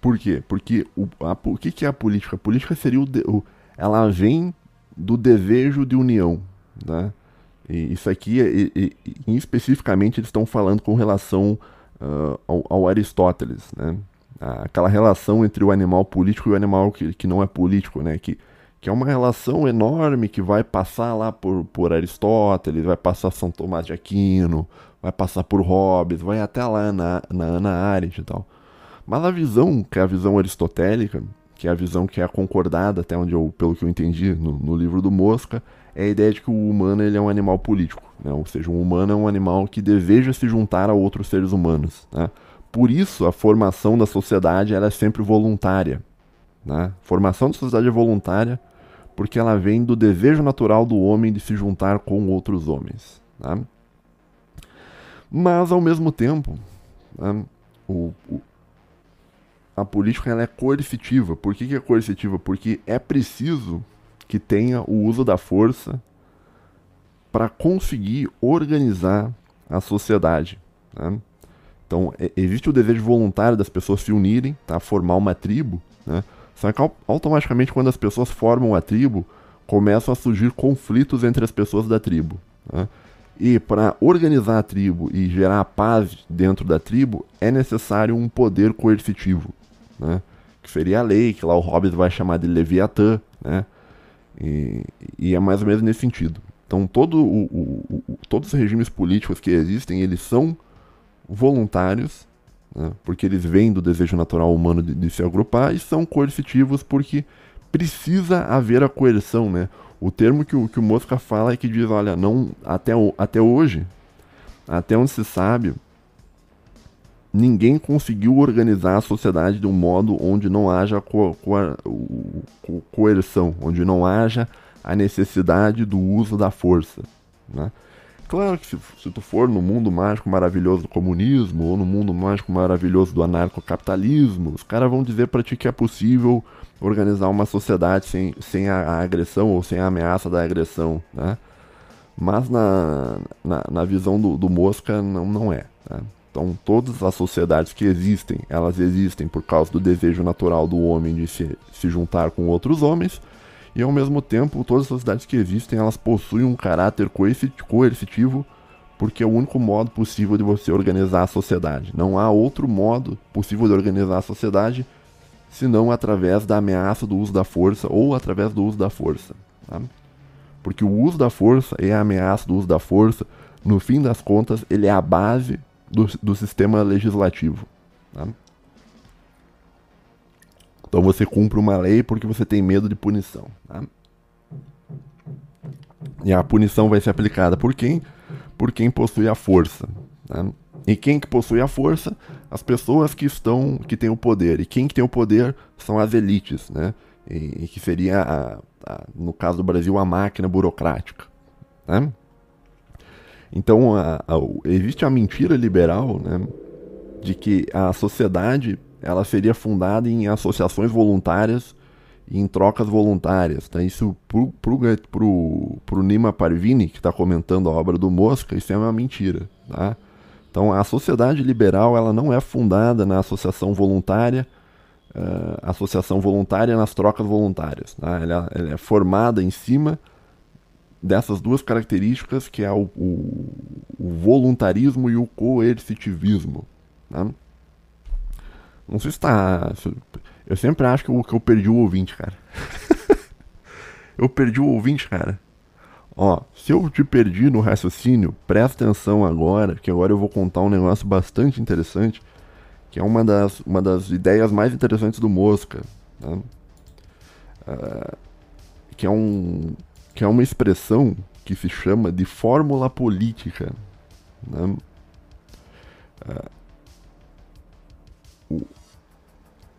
Por quê? Porque o, a, o que, que é a política? A política seria o, o, ela vem do desejo de união, né? E isso aqui, e, e, e, especificamente, eles estão falando com relação uh, ao, ao, Aristóteles, né? Aquela relação entre o animal político e o animal que, que não é político, né? Que, que é uma relação enorme que vai passar lá por, por Aristóteles, vai passar São Tomás de Aquino, vai passar por Hobbes, vai até lá na, na Ana Arendt e tal. Mas a visão, que é a visão aristotélica, que é a visão que é concordada, até onde eu, pelo que eu entendi no, no livro do Mosca, é a ideia de que o humano ele é um animal político. Né? Ou seja, um humano é um animal que deseja se juntar a outros seres humanos. Né? Por isso, a formação da sociedade ela é sempre voluntária. Né? Formação da sociedade é voluntária porque ela vem do desejo natural do homem de se juntar com outros homens. Né? Mas, ao mesmo tempo, né, o, o, a política ela é coercitiva. Por que, que é coercitiva? Porque é preciso que tenha o uso da força para conseguir organizar a sociedade. Né? Então, existe o desejo voluntário das pessoas se unirem, tá? formar uma tribo. Né? Só que automaticamente, quando as pessoas formam a tribo, começam a surgir conflitos entre as pessoas da tribo. Né? E para organizar a tribo e gerar paz dentro da tribo, é necessário um poder coercitivo né? Que seria a lei, que lá o Hobbes vai chamar de Leviatã, né? E, e é mais ou menos nesse sentido. Então todo o, o, o, todos os regimes políticos que existem, eles são voluntários, né? porque eles vêm do desejo natural humano de, de se agrupar, e são coercitivos porque precisa haver a coerção, né? O termo que o, que o Mosca fala é que diz, olha, não até, até hoje, até onde se sabe, ninguém conseguiu organizar a sociedade de um modo onde não haja co co coerção, onde não haja a necessidade do uso da força. Né? Claro que se, se, tu for no mundo mágico maravilhoso do comunismo ou no mundo mágico maravilhoso do anarcocapitalismo, os caras vão dizer para ti que é possível organizar uma sociedade sem, sem a, a, agressão ou sem a ameaça da agressão, né? Mas na, na, na visão do, do Mosca não, não é. Né? Então, todas as sociedades que existem, elas existem por causa do desejo natural do homem de se, se juntar com outros homens, e ao mesmo tempo, todas as sociedades que existem, elas possuem um caráter coercitivo, porque é o único modo possível de você organizar a sociedade. Não há outro modo possível de organizar a sociedade senão através da ameaça do uso da força ou através do uso da força. Tá? Porque o uso da força e a ameaça do uso da força, no fim das contas, ele é a base do, do sistema legislativo. Tá? Então você cumpre uma lei porque você tem medo de punição. Tá? E a punição vai ser aplicada por quem? Por quem possui a força. Tá? E quem que possui a força? As pessoas que estão, que têm o poder. E quem que tem o poder são as elites, né? E, e que seria, a, a, no caso do Brasil, a máquina burocrática. Né? Então, a, existe a mentira liberal, né, de que a sociedade ela seria fundada em associações voluntárias e em trocas voluntárias. Tá? Isso, pro, pro, pro, pro Nima Parvini, que está comentando a obra do Mosca, isso é uma mentira. Tá? Então, a sociedade liberal ela não é fundada na associação voluntária, uh, associação voluntária nas trocas voluntárias. Tá? Ela, ela é formada em cima dessas duas características, que é o, o, o voluntarismo e o coercitivismo. Né? Não sei se tá. Eu sempre acho que eu, que eu perdi o ouvinte, cara. eu perdi o ouvinte, cara. Ó, se eu te perdi no raciocínio, presta atenção agora, que agora eu vou contar um negócio bastante interessante, que é uma das, uma das ideias mais interessantes do Mosca. Né? Uh, que, é um, que é uma expressão que se chama de fórmula política. Né? Uh,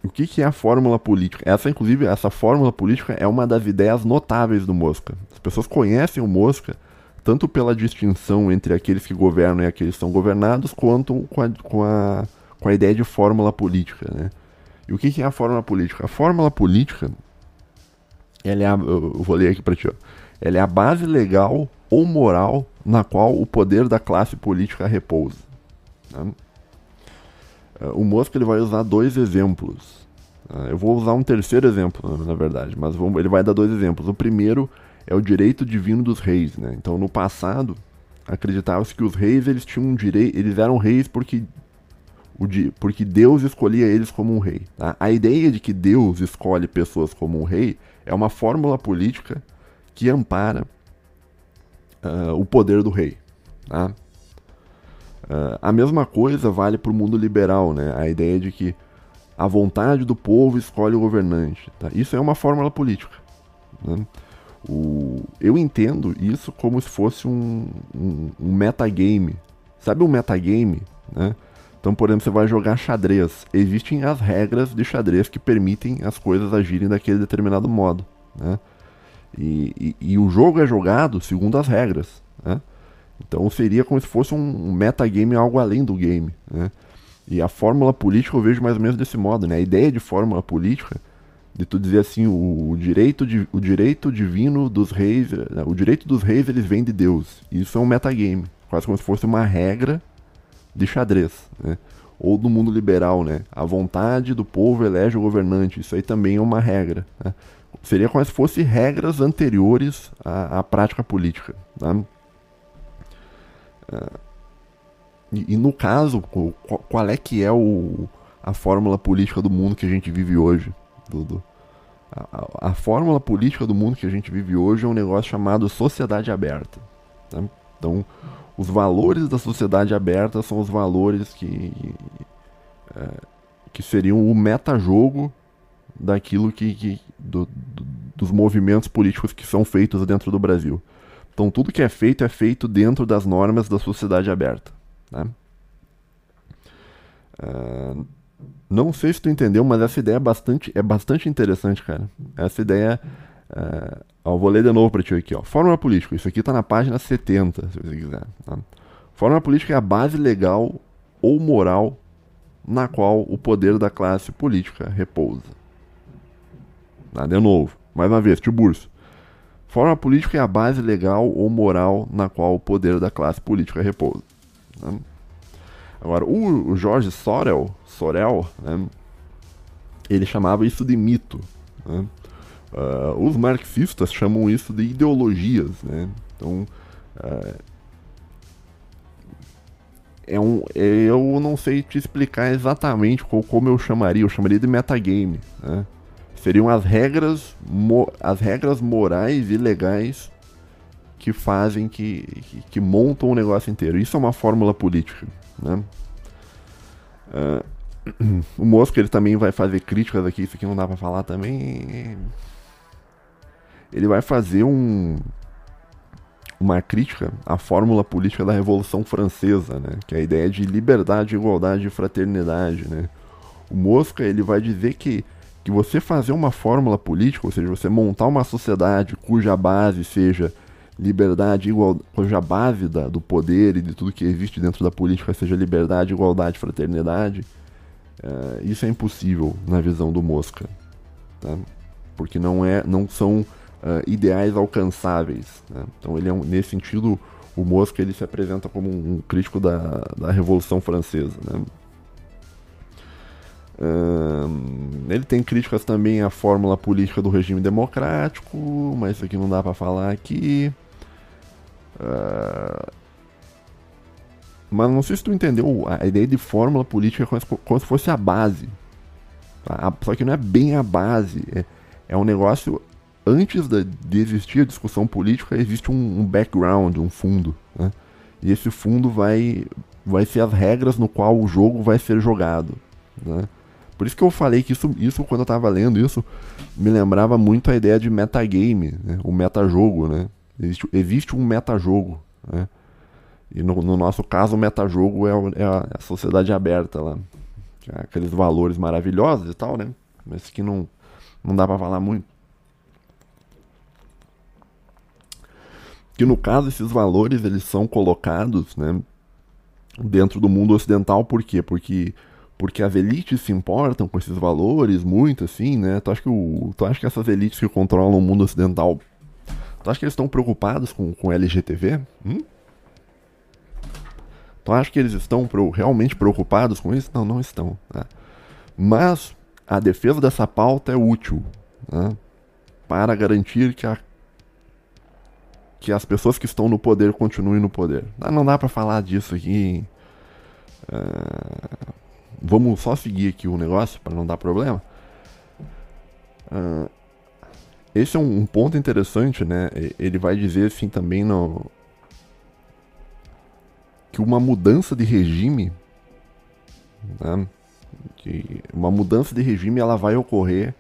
o que, que é a fórmula política? Essa, inclusive, essa fórmula política é uma das ideias notáveis do Mosca. As pessoas conhecem o Mosca tanto pela distinção entre aqueles que governam e aqueles que são governados, quanto com a, com a, com a ideia de fórmula política. Né? E o que, que é a fórmula política? A fórmula política, ela é a, eu vou ler aqui para ti, ó. ela é a base legal ou moral na qual o poder da classe política repousa. Né? o Mosca ele vai usar dois exemplos. Uh, eu vou usar um terceiro exemplo, na verdade, mas ele vai dar dois exemplos. O primeiro é o direito divino dos reis. Né? Então, no passado, acreditava-se que os reis eles tinham um direito, eles eram reis porque, o, porque Deus escolhia eles como um rei. Tá? A ideia de que Deus escolhe pessoas como um rei é uma fórmula política que ampara uh, o poder do rei. Tá? Uh, a mesma coisa vale para o mundo liberal, né? A ideia de que a vontade do povo escolhe o governante. Tá? Isso é uma fórmula política. Né? O, eu entendo isso como se fosse um, um, um metagame. Sabe um metagame? Né? Então, por exemplo, você vai jogar xadrez. Existem as regras de xadrez que permitem as coisas agirem daquele determinado modo. Né? E, e, e o jogo é jogado segundo as regras. Né? Então seria como se fosse um metagame algo além do game. Né? E a fórmula política eu vejo mais ou menos desse modo. Né? A ideia de fórmula política, de tu dizer assim, o, o direito, de, o direito divino dos reis, né? o direito dos reis eles vêm de Deus. Isso é um metagame, quase como se fosse uma regra de xadrez. Né? Ou do mundo liberal, né? A vontade do povo elege o governante. Isso aí também é uma regra. Né? Seria como se fossem regras anteriores à, à prática política. Tá? E, e, no caso, qual é que é o, a fórmula política do mundo que a gente vive hoje? Do, do, a, a, fórmula política do mundo que a gente vive hoje é um negócio chamado sociedade aberta. Tá? Então, os valores da sociedade aberta são os valores que, é, que seriam o metajogo daquilo que, que do, do, dos movimentos políticos que são feitos dentro do Brasil. Então tudo que é feito é feito dentro das normas da sociedade aberta. Né? Uh, não sei se tu entendeu, mas essa ideia é bastante, é bastante interessante, cara. Essa ideia. Uh, vou ler de novo para ti aqui. Ó. Fórmula política. Isso aqui está na página 70, se você quiser. Tá? Fórmula política é a base legal ou moral na qual o poder da classe política repousa. Tá? De novo, mais uma vez, Tiburcio. Forma política é a base legal ou moral na qual o poder da classe política repousa. Né? Agora, o, Jorge Sorel, Sorel né, ele chamava isso de mito. Né? Uh, os marxistas chamam isso de ideologias. Né? Então, uh, é um, eu não sei te explicar exatamente como eu chamaria. Eu chamaria de metagame. Né? seriam as regras, as regras morais e legais que fazem, que, que, que, montam o negócio inteiro. Isso é uma fórmula política. Né? Uh, o Mosca ele também vai fazer críticas aqui, isso aqui não dá para falar também. Ele vai fazer um, uma crítica à fórmula política da Revolução Francesa, né? que é a ideia de liberdade, igualdade e fraternidade. Né? O Mosca ele vai dizer que que você fazer uma fórmula política, ou seja, você montar uma sociedade cuja base seja liberdade, igual, cuja base da, do poder e de tudo que existe dentro da política seja liberdade, igualdade, fraternidade, é, isso é impossível na visão do Mosca, tá? porque não é, não são uh, ideais alcançáveis. Né? Então ele é um, nesse sentido o Mosca ele se apresenta como um, crítico da, da Revolução Francesa. Né? ele tem críticas também à fórmula política do regime democrático, mas isso aqui não dá para falar aqui. Uh, mas não sei se tu entendeu a ideia de fórmula política como se, como se fosse a base. Tá? Só que não é bem a base. É, é um negócio. Antes de, de existir a discussão política, existe um, um background, um fundo. Né? E esse fundo vai, vai ser as regras no qual o jogo vai ser jogado. Né? Por isso que eu falei que isso, isso quando eu estava lendo isso, me lembrava muito a ideia de metagame, né? o metajogo. Né? Existe, existe um metajogo. Né? E no, no, nosso caso, o metajogo é, é a, é a sociedade aberta lá. É aqueles valores maravilhosos e tal, né? Mas que não, não dá para falar muito. Que no caso, esses valores eles são colocados né, dentro do mundo ocidental, por quê? Porque porque as elites se importam com esses valores muito, assim, né? Tu acha que, o, tu acha que essas elites que controlam o mundo ocidental, tu acha que eles estão preocupados com, com LGTV? Hum? Tu acha que eles estão pro, realmente preocupados com isso? Não, não estão. Né? Mas a defesa dessa pauta é útil né? para garantir que, a, que as pessoas que estão no poder continuem no poder. Não dá para falar disso aqui. Uh, vamos só seguir aqui o negócio para não dar problema. Uh, esse é um, ponto interessante, né? Ele vai dizer assim também no, que uma mudança de regime, né, que uma mudança de regime ela vai ocorrer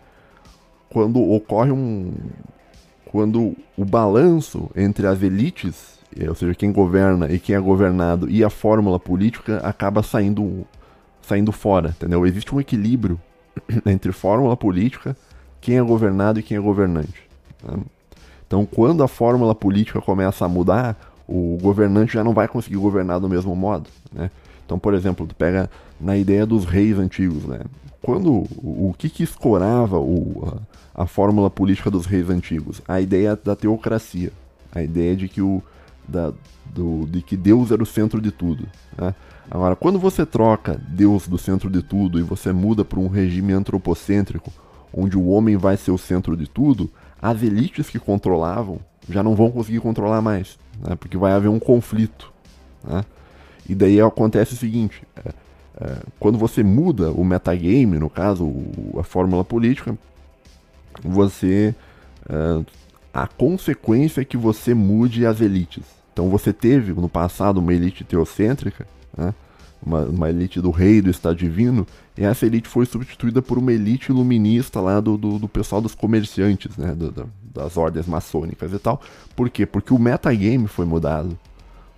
quando ocorre um quando o balanço entre as elites, ou seja, quem governa e quem é governado e a fórmula política acaba saindo saindo fora, entendeu? Existe um equilíbrio entre fórmula política, quem é governado e quem é governante. Né? Então, quando a fórmula política começa a mudar, o governante já não vai conseguir governar do mesmo modo, né? Então, por exemplo, tu pega na ideia dos reis antigos, né? Quando o, o que que escorava o, a, a, fórmula política dos reis antigos? A ideia da teocracia, a ideia de que o da, do, de que Deus era o centro de tudo. Né? Agora, quando você troca Deus do centro de tudo e você muda para um regime antropocêntrico, onde o homem vai ser o centro de tudo, as elites que controlavam já não vão conseguir controlar mais né? porque vai haver um conflito. Né? E daí acontece o seguinte: é, é, quando você muda o metagame, no caso, o, a fórmula política, você. É, a consequência é que você mude as elites. Então você teve no passado uma elite teocêntrica, né? Uma, uma, elite do rei, do estado divino, e essa elite foi substituída por uma elite iluminista lá do, do, do pessoal dos comerciantes, né? Do, do, das ordens maçônicas e tal. Por quê? Porque o metagame foi mudado.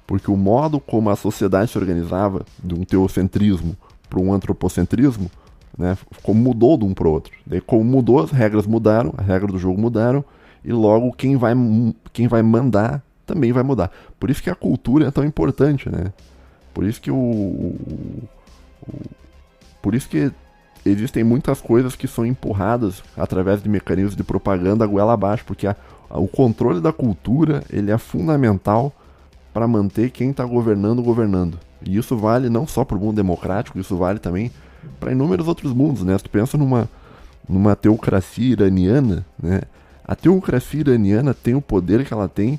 Porque o modo como a sociedade se organizava, de um teocentrismo para um antropocentrismo, né, como mudou de um para o outro. Daí, como mudou, as regras mudaram, as regras do jogo mudaram, e logo quem vai, quem vai mandar também vai mudar. Por isso que a cultura é tão importante, né? Por isso que o, o, o por isso que existem muitas coisas que são empurradas através de mecanismos de propaganda goela abaixo, porque a, a, o controle da cultura ele é fundamental para manter quem está governando governando. E isso vale não só para o mundo democrático, isso vale também para inúmeros outros mundos, né? Se tu pensa numa, numa teocracia iraniana, né? A teocracia iraniana tem o poder que ela tem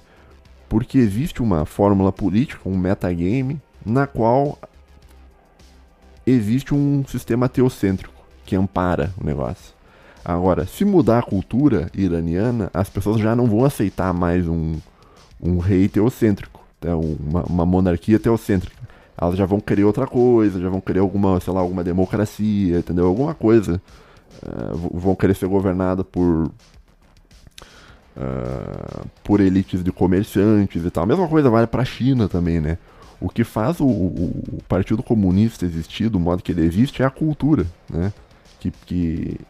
porque existe uma fórmula política, um metagame, na qual existe um sistema teocêntrico que ampara o negócio. Agora, se mudar a cultura iraniana, as pessoas já não vão aceitar mais um, um rei teocêntrico, né? uma, uma monarquia teocêntrica. Elas já vão querer outra coisa, já vão querer alguma, sei lá, alguma democracia, entendeu? Alguma coisa. Uh, vão querer ser governada por Uh, por elites de comerciantes e tal. A mesma coisa vale para a China também, né? O que faz o, o, o, Partido Comunista existir do modo que ele existe é a cultura, né? Que, que,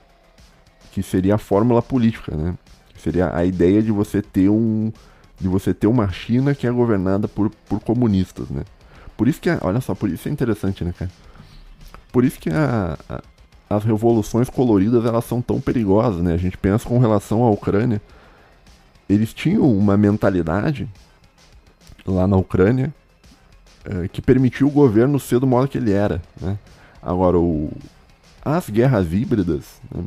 que seria a fórmula política, né? Que seria a ideia de você ter um de você ter uma China que é governada por, por comunistas, né? Por isso que, olha só, por isso é interessante, né, cara? Por isso que a, a, as revoluções coloridas elas são tão perigosas, né? A gente pensa com relação à Ucrânia, eles tinham uma mentalidade lá na Ucrânia que permitiu o governo ser do modo que ele era. Né? Agora, o, as guerras híbridas né,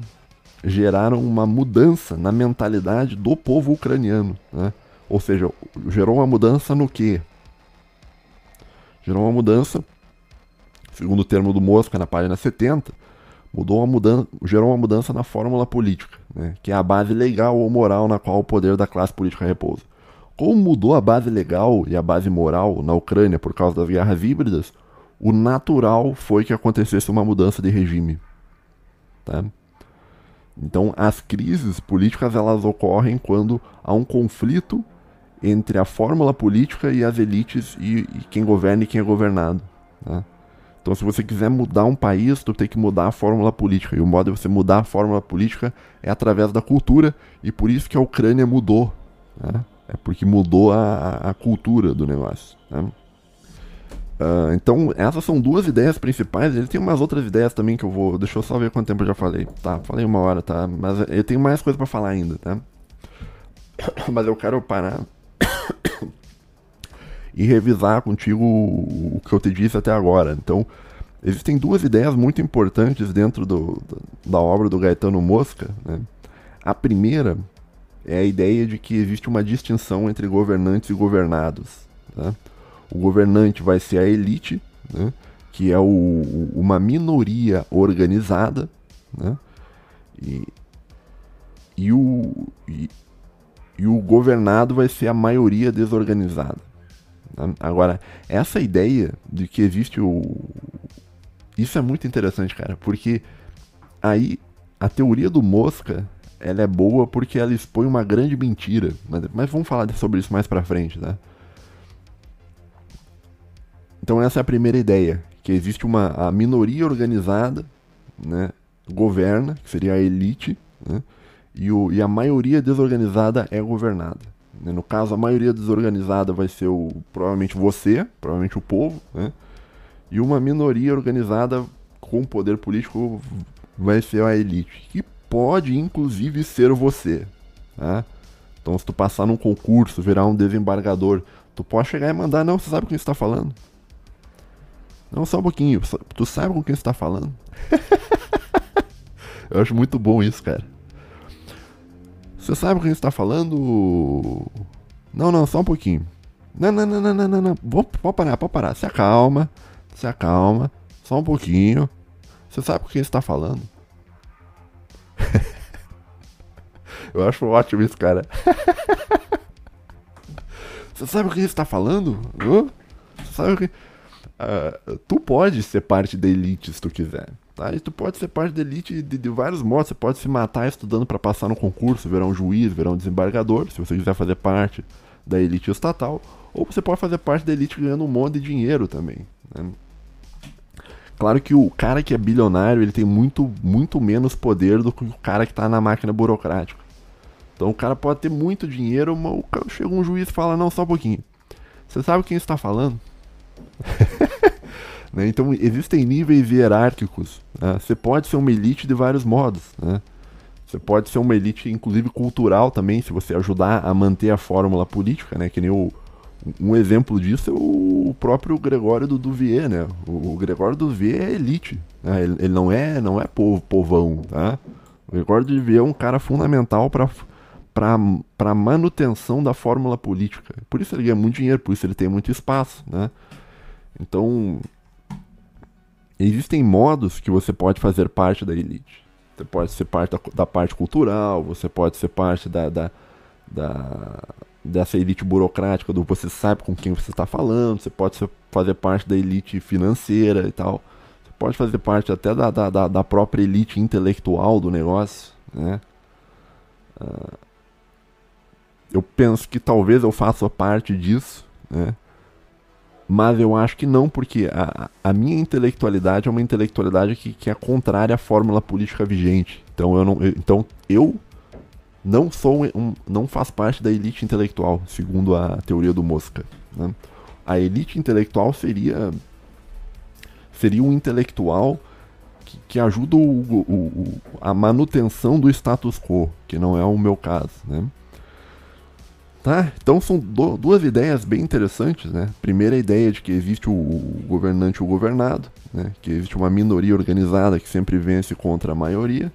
geraram uma mudança na mentalidade do povo ucraniano. Né? Ou seja, gerou uma mudança no quê? Gerou uma mudança, segundo o termo do Mosca na página 70, mudou uma mudança, gerou uma mudança na fórmula política, né, que é a base legal ou moral na qual o poder da classe política repousa. Como mudou a base legal e a base moral na Ucrânia por causa das guerras híbridas, o natural foi que acontecesse uma mudança de regime. Tá? Então, as crises políticas elas ocorrem quando há um conflito entre a fórmula política e as elites e, e quem governa e quem é governado. Tá? Então, se você quiser mudar um país, tu tem que mudar a fórmula política. E o modo de você mudar a fórmula política é através da cultura, e por isso que a Ucrânia mudou. Né? É porque mudou a, a cultura do negócio. Né? Uh, então, essas são duas ideias principais. Ele tem umas outras ideias também que eu vou. Deixa eu só ver quanto tempo eu já falei. Tá, falei uma hora, tá? Mas eu tenho mais coisa para falar ainda, tá? Mas eu quero parar e revisar contigo o, que eu te disse até agora. Então, existem duas ideias muito importantes dentro do, da obra do Gaetano Mosca. Né? A primeira é a ideia de que existe uma distinção entre governantes e governados. Tá? O governante vai ser a elite, né? que é o, uma minoria organizada, né? e, e, o, e, e o governado vai ser a maioria desorganizada. Né? Agora, essa ideia de que existe o. Isso é muito interessante, cara, porque aí a teoria do Mosca ela é boa porque ela expõe uma grande mentira. Mas, mas vamos falar sobre isso mais pra frente, tá? Então essa é a primeira ideia, que existe uma a minoria organizada, né, governa, que seria a elite, né, e, o, e a maioria desorganizada é governada. Né? No caso, a maioria desorganizada vai ser o, provavelmente você, provavelmente o povo, né? e uma minoria organizada com poder político vai ser a elite, que pode inclusive ser você. Tá? Então, se tu passar num concurso, virar um desembargador, tu pode chegar e mandar, não, você sabe com quem está falando? Não, só um pouquinho, tu sabe com quem está falando? Eu acho muito bom isso, cara. Você sabe com quem está falando? Não, não, só um pouquinho. Não, não, não, não, não, não, não. Vou, pode parar, pode parar. Se acalma, se acalma. Só um pouquinho. Você sabe com quem está falando? Eu acho ótimo isso, cara. Você sabe com quem está falando? Você sabe o que. Uh, tu pode ser parte da elite se tu quiser. Tá? E tu pode ser parte da elite de, de vários modos. Você pode se matar estudando para passar no concurso, virar um juiz, virar um desembargador, se você quiser fazer parte da elite estatal. Ou você pode fazer parte da elite ganhando um monte de dinheiro também. Né? Claro que o cara que é bilionário ele tem muito, muito menos poder do que o cara que está na máquina burocrática. Então o cara pode ter muito dinheiro, mas chega um juiz e fala: Não, só um pouquinho. Você sabe quem está falando? Né? Então existem níveis hierárquicos. Né? Você pode ser uma elite de vários modos. Né? Você pode ser uma elite, inclusive cultural também, se você ajudar a manter a fórmula política, né? Que nem o, um exemplo disso é o próprio Gregório do Duvier, né? O, Gregório do Duvier é elite, né? ele, ele, não é não é povo, povão, tá? O Gregório do Duvier é um cara fundamental para para manutenção da fórmula política. Por isso ele ganha muito dinheiro, por isso ele tem muito espaço, né? Então, existem modos que você pode fazer parte da elite. Você pode ser parte da, da parte cultural, você pode ser parte da, da, da, dessa elite burocrática, do você sabe com quem você está falando, você pode fazer parte da elite financeira e tal. Você pode fazer parte até da, da, da própria elite intelectual do negócio, né? Uh, eu penso que talvez eu faça parte disso, né? Mas eu acho que não, porque a, a minha intelectualidade é uma intelectualidade que, que é contrária à fórmula política vigente. Então eu não, eu, então eu não sou um, não faz parte da elite intelectual, segundo a teoria do Mosca. Né? A elite intelectual seria seria um intelectual que, que ajuda o, o, o, a manutenção do status quo, que não é o meu caso. Né? Tá? Então são do, duas ideias bem interessantes, né? Primeira a ideia de que existe o, governante e o governado, né? que existe uma minoria organizada que sempre vence contra a maioria,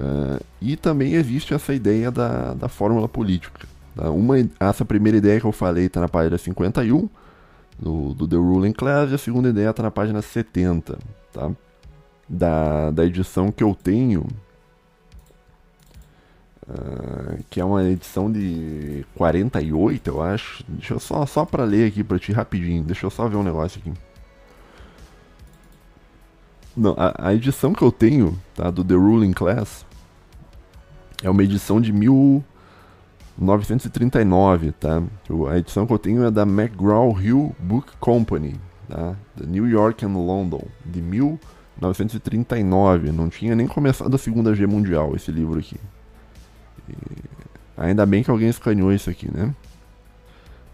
uh, e também existe essa ideia da, da fórmula política. Tá? Uma, essa primeira ideia que eu falei está na página 51 do, do The Ruling Class, e a segunda ideia está na página 70. Tá? da, da edição que eu tenho, uh, que é uma edição de 48, eu acho. Deixa eu só, só pra ler aqui pra ti rapidinho, deixa eu só ver um negócio aqui. Não, a, a edição que eu tenho, tá, do The Ruling Class, é uma edição de 1939, tá? A edição que eu tenho é da McGraw-Hill Book Company, tá? Da New York and London, de 1939. Não tinha nem começado a Segunda Guerra Mundial esse livro aqui. E ainda bem que alguém escaneou isso aqui, né?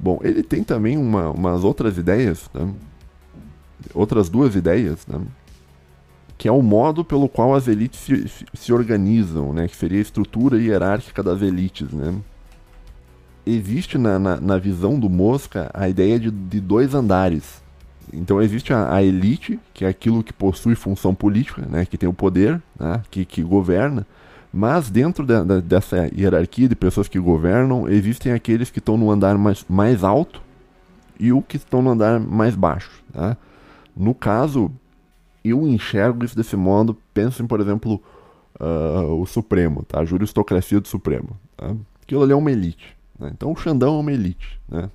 Bom, ele tem também uma, umas outras ideias, tá? outras duas ideias, né? Que é o modo pelo qual as elites se, se organizam, né? que seria a estrutura hierárquica das elites. Né? Existe na, na, na visão do Mosca a ideia de, de dois andares. Então existe a, a, elite, que é aquilo que possui função política, né? que tem o poder, né? que, que governa, mas dentro de, de, dessa hierarquia de pessoas que governam, existem aqueles que estão no andar mais, mais alto e o que estão no andar mais baixo. Tá? No caso, eu enxergo isso desse modo. Pensem, por exemplo, uh, o Supremo, tá? a juristocracia do Supremo. Tá? Aquilo ali é uma elite. Né? Então o Xandão é uma elite. Né?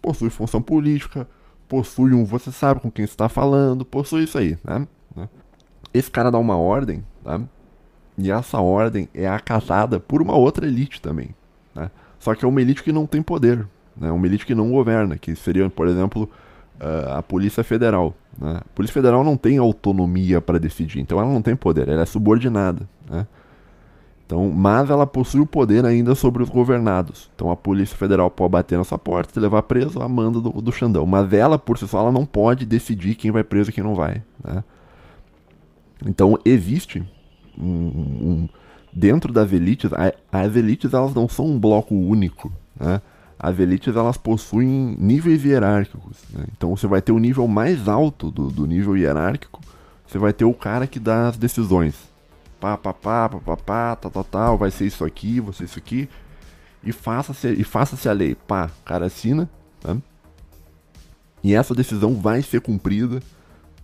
Possui função política, possui um. Você sabe com quem está falando, possui isso aí. Né? né? Esse cara dá uma ordem, tá? e essa ordem é acatada por uma outra elite também. Né? Só que é uma elite que não tem poder. Né? Uma elite que não governa, que seria, por exemplo, uh, a Polícia Federal. Né? A Polícia Federal não tem autonomia para decidir, então ela não tem poder, ela é subordinada. Né? Então, mas ela possui o poder ainda sobre os governados. Então a Polícia Federal pode bater na sua porta, te levar preso, a manda do, do Xandão. Mas ela, por si só, ela não pode decidir quem vai preso e quem não vai. Né? Então existe um, um, dentro das elites, as elites elas não são um bloco único. Né? As elites elas possuem níveis hierárquicos. Né? Então você vai ter o nível mais alto do, do nível hierárquico, você vai ter o cara que dá as decisões. Pá, pá, pá, pá, pá, pá, tal, tal, tal, vai ser isso aqui, vai ser isso aqui. E faça-se e faça a lei. Pá, cara assina. Tá? E essa decisão vai ser cumprida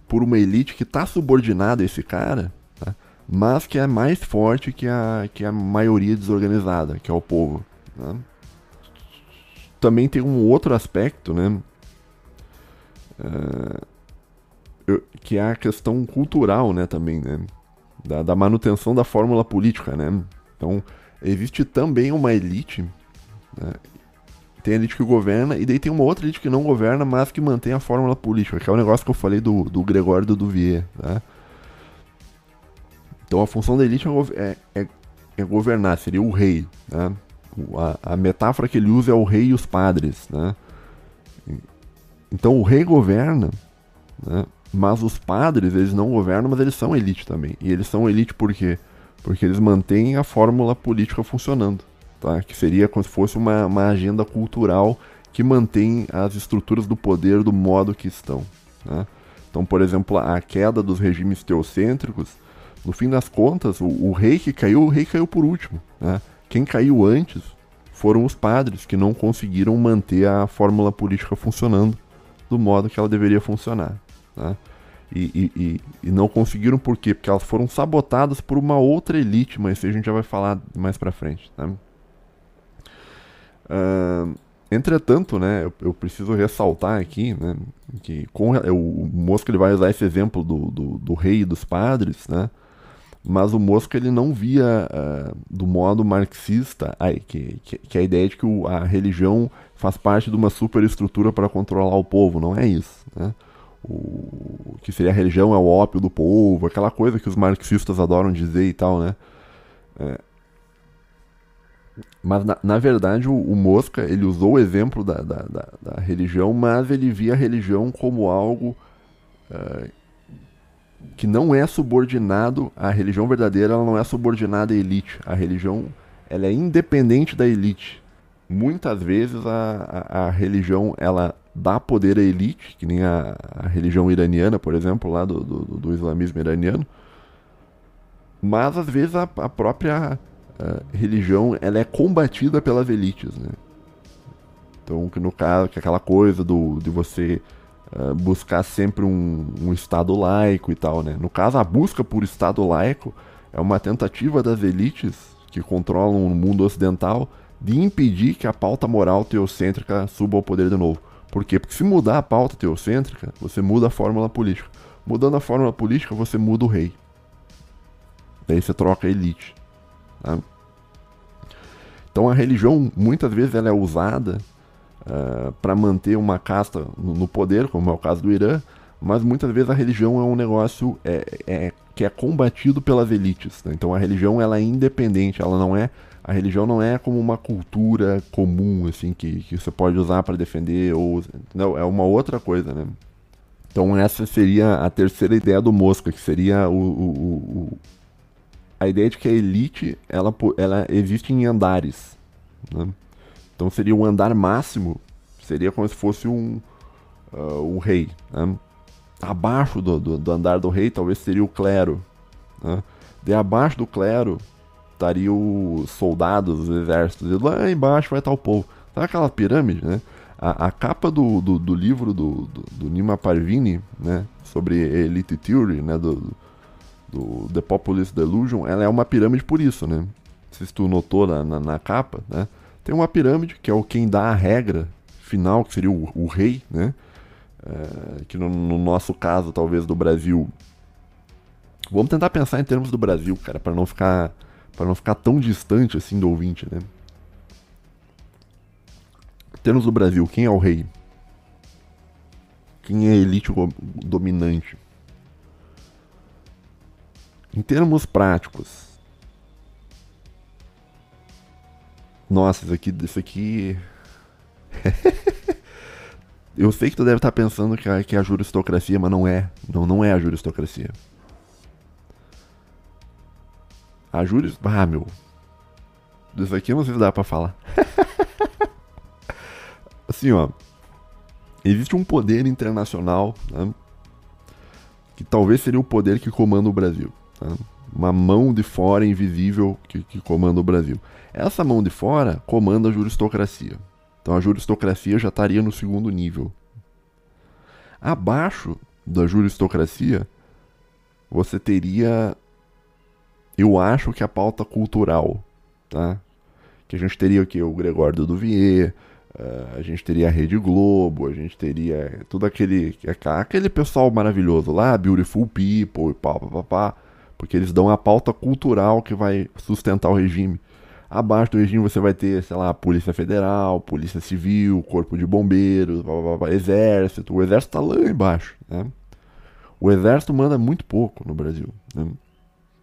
por uma elite que está subordinada a esse cara, tá? mas que é mais forte que a, que a maioria desorganizada, que é o povo. Tá? Também tem um outro aspecto, né? Uh, que é a questão cultural, né, também, né? Da, da, manutenção da fórmula política, né? Então, existe também uma elite, né? tem a elite que governa, e daí tem uma outra elite que não governa, mas que mantém a fórmula política, que é o negócio que eu falei do, do Gregório do Duvier, né? Então a função da elite é, é, é governar, seria o rei, né? A, a, metáfora que ele usa é o rei e os padres, né? Então o rei governa, né? mas os padres eles não governam, mas eles são elite também. E eles são elite por quê? Porque eles mantêm a fórmula política funcionando, tá? Que seria como se fosse uma, uma agenda cultural que mantém as estruturas do poder do modo que estão. Né? Então, por exemplo, a queda dos regimes teocêntricos, no fim das contas, o, o rei que caiu, o rei caiu por último. Né? Quem caiu antes foram os padres, que não conseguiram manter a fórmula política funcionando do modo que ela deveria funcionar. Né? E, e, e, e, não conseguiram por quê? Porque elas foram sabotadas por uma outra elite, mas isso a gente já vai falar mais pra frente. Tá? Uh, entretanto, né, eu, eu, preciso ressaltar aqui né, que com, o Mosca ele vai usar esse exemplo do, do, do rei e dos padres, né? Mas o Mosca ele não via uh, do modo marxista que, que, que, a ideia de que o, a religião faz parte de uma superestrutura para controlar o povo, não é isso. Né? O que seria a religião é o ópio do povo, aquela coisa que os marxistas adoram dizer e tal, né? É. Mas na, na verdade o, o, Mosca ele usou o exemplo da, da, da, da, religião, mas ele via a religião como algo uh, que não é subordinado à religião verdadeira, ela não é subordinada à elite. A religião ela é independente da elite. Muitas vezes a, a, a religião ela dá poder à elite, que nem a, a religião iraniana, por exemplo, lá do, do, do, islamismo iraniano. Mas às vezes a, a própria religião ela é combatida pelas elites, né? Então, que no caso, que é aquela coisa do, de você uh, buscar sempre um, um, Estado laico e tal, né? No caso, a busca por Estado laico é uma tentativa das elites que controlam o mundo ocidental de impedir que a pauta moral teocêntrica suba ao poder de novo. Por quê? Porque se mudar a pauta teocêntrica, você muda a fórmula política. Mudando a fórmula política, você muda o rei. Daí você troca a elite. Tá? Então a religião, muitas vezes, ela é usada eh, para manter uma casta no, no, poder, como é o caso do Irã, mas muitas vezes a religião é um negócio é, é que é combatido pelas elites. Né? Então a religião ela é independente, ela não é a religião não é como uma cultura comum assim que, que você pode usar para defender ou não é uma outra coisa, né? Então essa seria a terceira ideia do Mosca, que seria o, o, o a ideia de que a elite ela, ela existe em andares. Né? Então seria um andar máximo, seria como se fosse um, uh, rei. Né? Abaixo do, do, do, andar do rei talvez seria o clero. Né? De abaixo do clero estariam os soldados, os exércitos, e lá embaixo vai estar o povo. Sabe aquela pirâmide, né? A, a capa do, do, do livro do, do, do, Nima Parvini, né? Sobre Elite Theory, né? Do, do The Populist Delusion, ela é uma pirâmide por isso, né? Se tu notou na, na, na capa, né? Tem uma pirâmide, que é o quem dá a regra final, que seria o, o rei, né? É, que no, no, nosso caso, talvez do Brasil. Vamos tentar pensar em termos do Brasil, cara, para não ficar para não ficar tão distante assim do ouvinte, né? Em termos do Brasil, quem é o rei? Quem é a elite dominante? Em termos práticos, Nossa, isso aqui. Isso aqui. Eu sei que tu deve estar pensando que é, que é a juristocracia, mas não é. Não, não é a juristocracia. A juris... Ah, meu. Isso aqui eu não sei se dá pra falar. assim, ó. Existe um poder internacional, né, que talvez seria o poder que comanda o Brasil. Tá? Uma mão de fora invisível que, que comanda o Brasil. Essa mão de fora comanda a juristocracia. Então a juristocracia já estaria no segundo nível. Abaixo da juristocracia, você teria, eu acho que a pauta cultural, tá? Que a gente teria o que? O Gregório Duvier, uh, a gente teria a Rede Globo, a gente teria tudo aquele, aquele pessoal maravilhoso lá, Beautiful People e pá, pá, pá, pá, porque eles dão a pauta cultural que vai sustentar o regime. Abaixo do regime você vai ter, sei lá, Polícia Federal, Polícia Civil, Corpo de Bombeiros, blá, blá, blá, Exército. O Exército tá lá embaixo, né? O Exército manda muito pouco no Brasil. Né?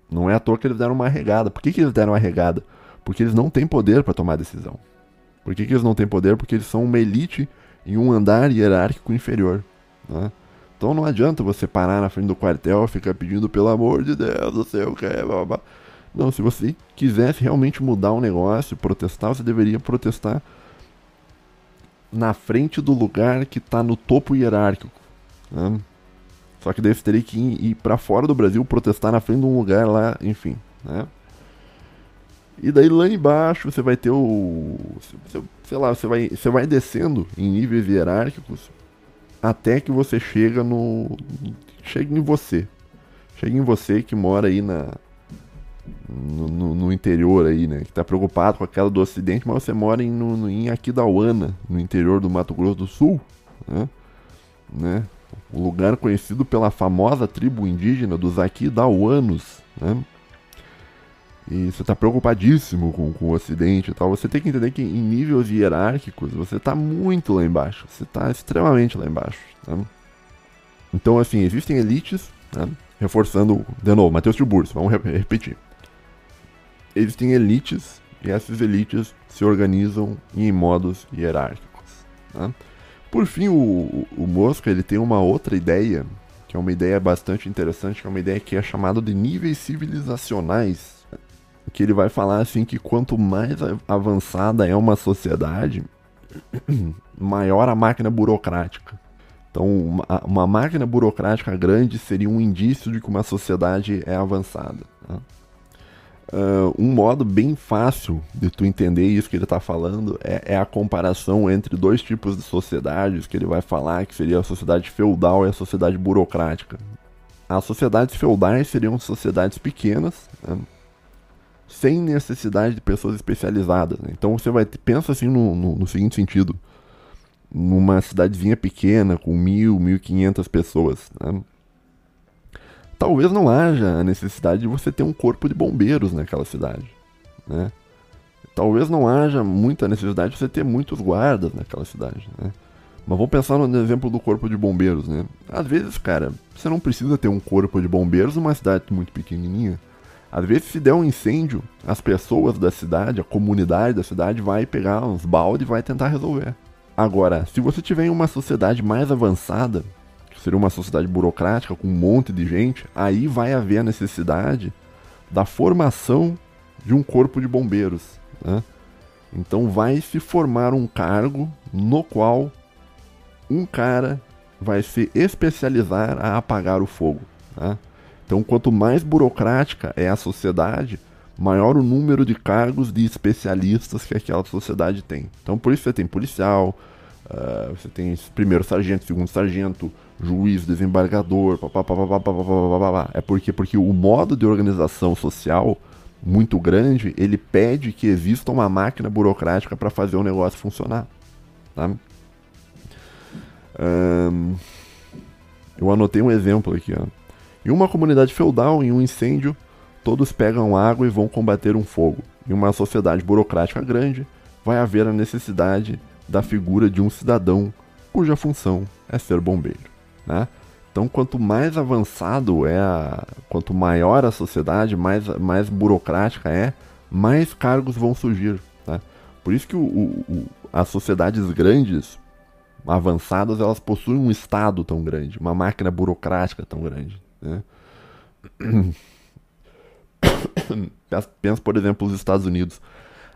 Não é à toa que eles deram uma regada. Por que, que eles deram uma regada? Porque eles não têm poder para tomar decisão. Por que, que eles não têm poder? Porque eles são uma elite em um andar hierárquico inferior. Né? Então não adianta você parar na frente do quartel e ficar pedindo pelo amor de Deus, não sei o que, blá, blá. Não, se você quisesse realmente mudar um negócio, protestar, você deveria protestar na frente do lugar que está no topo hierárquico. Né? Só que daí você teria que ir para fora do Brasil protestar na frente de um lugar lá, enfim. Né? E daí lá embaixo você vai ter o. Sei lá, você vai, você vai descendo em níveis hierárquicos até que você chega no. Chega em você. Chega em você que mora aí na, no, no, no, interior aí, né? Que tá preocupado com aquela do ocidente, mas você mora em, no, em Aquidauana, no interior do Mato Grosso do Sul, né? né? Um lugar conhecido pela famosa tribo indígena dos Aquidauanos, né? E você tá preocupadíssimo com, com o ocidente e tal. Você tem que entender que em níveis hierárquicos você tá muito lá embaixo. Você tá extremamente lá embaixo, né? Então, assim, existem elites, né? Reforçando, de novo, Matheus Tiburcio, vamos repetir existem elites e essas elites se organizam em modos hierárquicos. Né? Por fim, o, o Mosca ele tem uma outra ideia, que é uma ideia bastante interessante, que é uma ideia que é chamada de níveis civilizacionais, que ele vai falar assim que quanto mais avançada é uma sociedade, maior a máquina burocrática. Então, uma, uma máquina burocrática grande seria um indício de que uma sociedade é avançada. Uh, um modo bem fácil de tu entender isso que ele está falando é, é, a comparação entre dois tipos de sociedades que ele vai falar, que seria a sociedade feudal e a sociedade burocrática. As sociedades feudais seriam sociedades pequenas, né, sem necessidade de pessoas especializadas. Né? Então você vai pensa assim no, no, no, seguinte sentido: numa cidadezinha pequena com mil, mil quinhentas pessoas. Né? talvez não haja a necessidade de você ter um corpo de bombeiros naquela cidade, né? Talvez não haja muita necessidade de você ter muitos guardas naquela cidade, né? Mas vamos pensar no exemplo do corpo de bombeiros, né? Às vezes, cara, você não precisa ter um corpo de bombeiros numa cidade muito pequenininha. Às vezes, se der um incêndio, as pessoas da cidade, a comunidade da cidade vai pegar uns baldes e vai tentar resolver. Agora, se você tiver uma sociedade mais avançada, seria uma sociedade burocrática com um monte de gente, aí vai haver a necessidade da formação de um corpo de bombeiros. Né? Então vai se formar um cargo no qual um cara vai se especializar a apagar o fogo. Né? Então, quanto mais burocrática é a sociedade, maior o número de cargos de especialistas que aquela sociedade tem. Então, por isso você tem policial, uh, você tem primeiro sargento, segundo sargento, juiz, desembargador, papapá, é porque porque o modo de organização social muito grande, ele pede que exista uma máquina burocrática para fazer o negócio funcionar. Tá? Um, eu anotei um exemplo aqui. Ó. Em uma comunidade feudal, em um incêndio, todos pegam água e vão combater um fogo. Em uma sociedade burocrática grande, vai haver a necessidade da figura de um cidadão cuja função é ser bombeiro né? Então, quanto mais avançado é, a, quanto maior a sociedade, mais, mais burocrática é, mais cargos vão surgir. Né? Por isso que o, o, as sociedades grandes, avançadas, elas possuem um Estado tão grande, uma máquina burocrática tão grande. Né? Pensa, por exemplo, os Estados Unidos.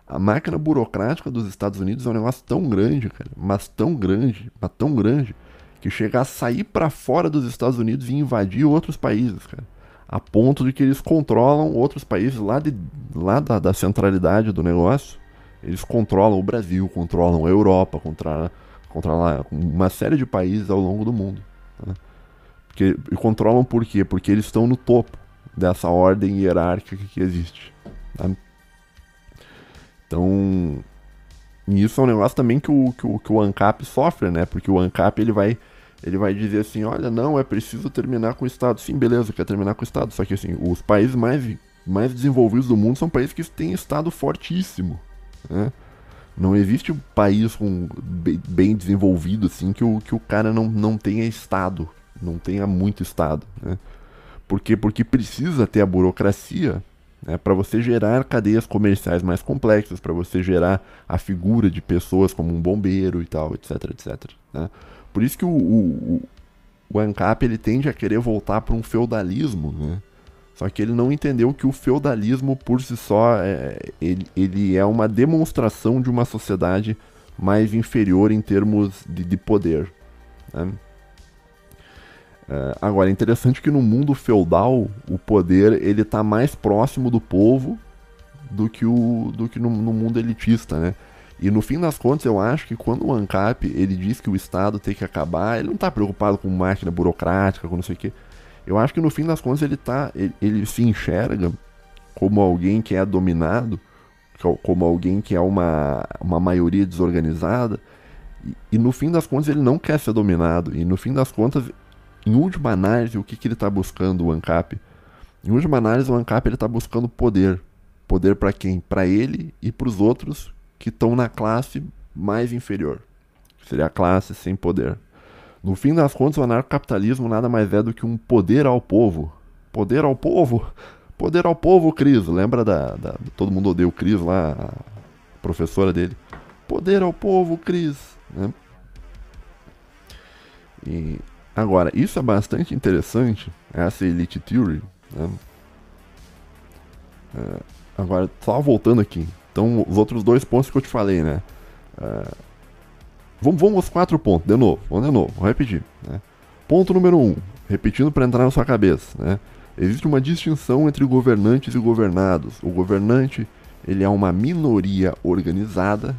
A máquina burocrática dos Estados Unidos é um negócio tão grande, cara, mas tão grande, mas tão grande, que chega a sair para fora dos Estados Unidos e invadir outros países, cara. A ponto de que eles controlam outros países lá, de, lá da, da centralidade do negócio. Eles controlam o Brasil, controlam a Europa, controlam, controlam uma série de países ao longo do mundo. Né? Porque, e controlam por quê? Porque eles estão no topo dessa ordem hierárquica que existe. Tá? Então, isso é um negócio também que o, que o, que o ANCAP sofre, né? Porque o ANCAP ele vai ele vai dizer assim, olha, não, é preciso terminar com o Estado. Sim, beleza, quer terminar com o Estado. Só que assim, os países mais, mais desenvolvidos do mundo são países que têm Estado fortíssimo. Né? Não existe um país com, bem desenvolvido assim que o, que o cara não, não tenha Estado, não tenha muito Estado. Né? Por quê? Porque precisa ter a burocracia né, para você gerar cadeias comerciais mais complexas, para você gerar a figura de pessoas como um bombeiro e tal, etc, etc. Né? Por isso que o, o, o ANCAP ele tende a querer voltar para um feudalismo, né? Só que ele não entendeu que o feudalismo por si só é, ele, ele é uma demonstração de uma sociedade mais inferior em termos de, de poder. Né? É, agora, é interessante que no mundo feudal o poder ele está mais próximo do povo do que, o, do que no, no mundo elitista, né? E no fim das contas, eu acho que quando o ANCAP ele diz que o Estado tem que acabar, ele não está preocupado com máquina burocrática, com não sei o quê. Eu acho que no fim das contas ele tá, ele, ele se enxerga como alguém que é dominado, como alguém que é uma, uma maioria desorganizada, e, e, no fim das contas ele não quer ser dominado, e no fim das contas, em última análise, o que, que ele está buscando, o ANCAP? Em última análise, o ANCAP está buscando poder. Poder para quem? Para ele e para os outros que estão na classe mais inferior. Seria a classe sem poder. No fim das contas, o anarcocapitalismo nada mais é do que um poder ao povo. Poder ao povo? Poder ao povo, Cris. Lembra da, da Todo mundo odeia o Cris lá, a professora dele. Poder ao povo, Cris. Né? E agora, isso é bastante interessante, essa elite theory. Né? É, agora, só voltando aqui. Então, os outros dois pontos que eu te falei, né? Uh, vamos, vamos aos quatro pontos, de novo, vamos de novo, vou repetir. Né? Ponto número um, repetindo para entrar na sua cabeça, né? Existe uma distinção entre governantes e governados. O governante ele é uma minoria organizada